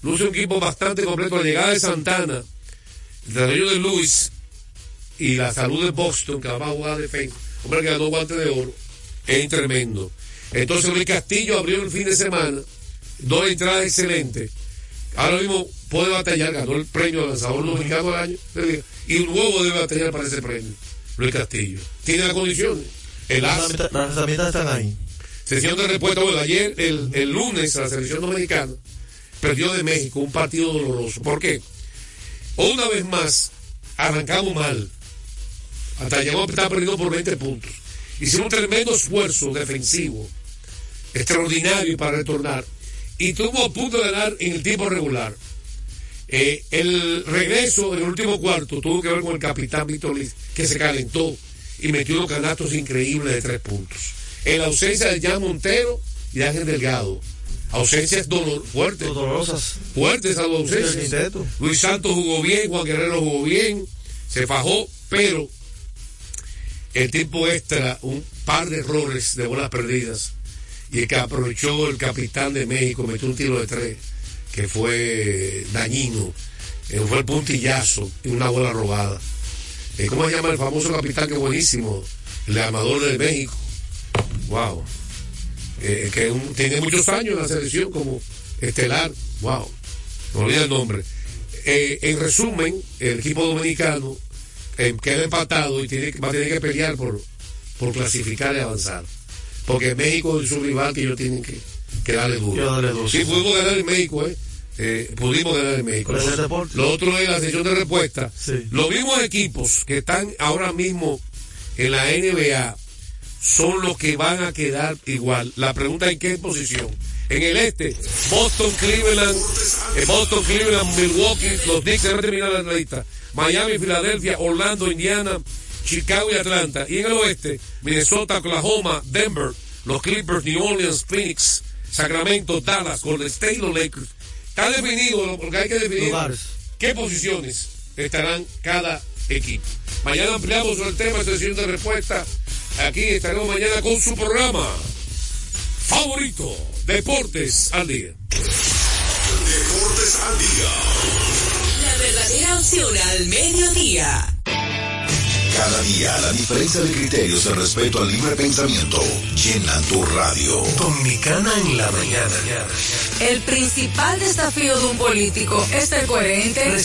Luce un equipo bastante completo. La llegada de Santana, el desarrollo de Luis y la salud de Boston, que va a jugar defensa, hombre que ganó guante de oro, es tremendo. Entonces Luis Castillo abrió el fin de semana, dos entradas excelentes. Ahora mismo puede batallar, ganó el premio de lanzador dominicano del año, y nuevo debe batallar para ese premio. Luis Castillo. Tiene las condiciones. El Las as, las herramientas están ahí. Sesión de respuesta. Bueno, ayer, el, el lunes, la selección dominicana perdió de México un partido doloroso. ¿Por qué? Una vez más, arrancamos mal. Hasta llegamos a estar perdiendo por 20 puntos. Hicimos un tremendo esfuerzo defensivo, extraordinario para retornar. Y tuvo a punto de ganar en el tiempo regular. Eh, el regreso en el último cuarto tuvo que ver con el capitán Víctor Liz, que se calentó y metió unos canastos increíbles de tres puntos. En la ausencia de Jan Montero y Ángel Delgado. Ausencias dolor, fuertes. Dolorosas. Fuertes a ausencias. Luis Santos jugó bien, Juan Guerrero jugó bien, se fajó, pero el tiempo extra, un par de errores de bolas perdidas. Y el que aprovechó el capitán de México, metió un tiro de tres, que fue dañino. Eh, fue el puntillazo y una bola robada. Eh, ¿Cómo se llama el famoso capitán que buenísimo? El armador de México. Wow. Eh, que un- tiene muchos años en la selección como estelar. Wow. Me olvida el nombre. Eh, en resumen, el equipo dominicano eh, queda empatado y tiene, va a tener que pelear por, por clasificar y avanzar. Porque México es su rival que ellos tienen que, que darle duro. Sí, pudimos ganar en México, ¿eh? Eh, pudimos ganar en México. Lo- otro es la sesión de respuesta. Sí. Los mismos equipos que están ahora mismo en la NBA son los que van a quedar igual. La pregunta es en qué posición. En el este, Boston, Cleveland, eh, Boston, Cleveland, Milwaukee, los Knicks se van a terminar la lista. Miami, Filadelfia, Orlando, Indiana, Chicago y Atlanta. Y en el oeste, Minnesota, Oklahoma, Denver, los Clippers, New Orleans, Phoenix, Sacramento, Dallas, Golden State, los Lakers. Está definido lo que hay que definir Lugares. qué posiciones estarán cada equipo. Mañana ampliamos el tema sesión de respuesta. Aquí estaremos mañana con su programa favorito, Deportes al Día. Deportes al día. La verdadera opción al mediodía. Cada día la diferencia de criterios de respeto al libre pensamiento llenan tu radio. Dominicana en la mañana. El principal desafío de un político es ser coherente,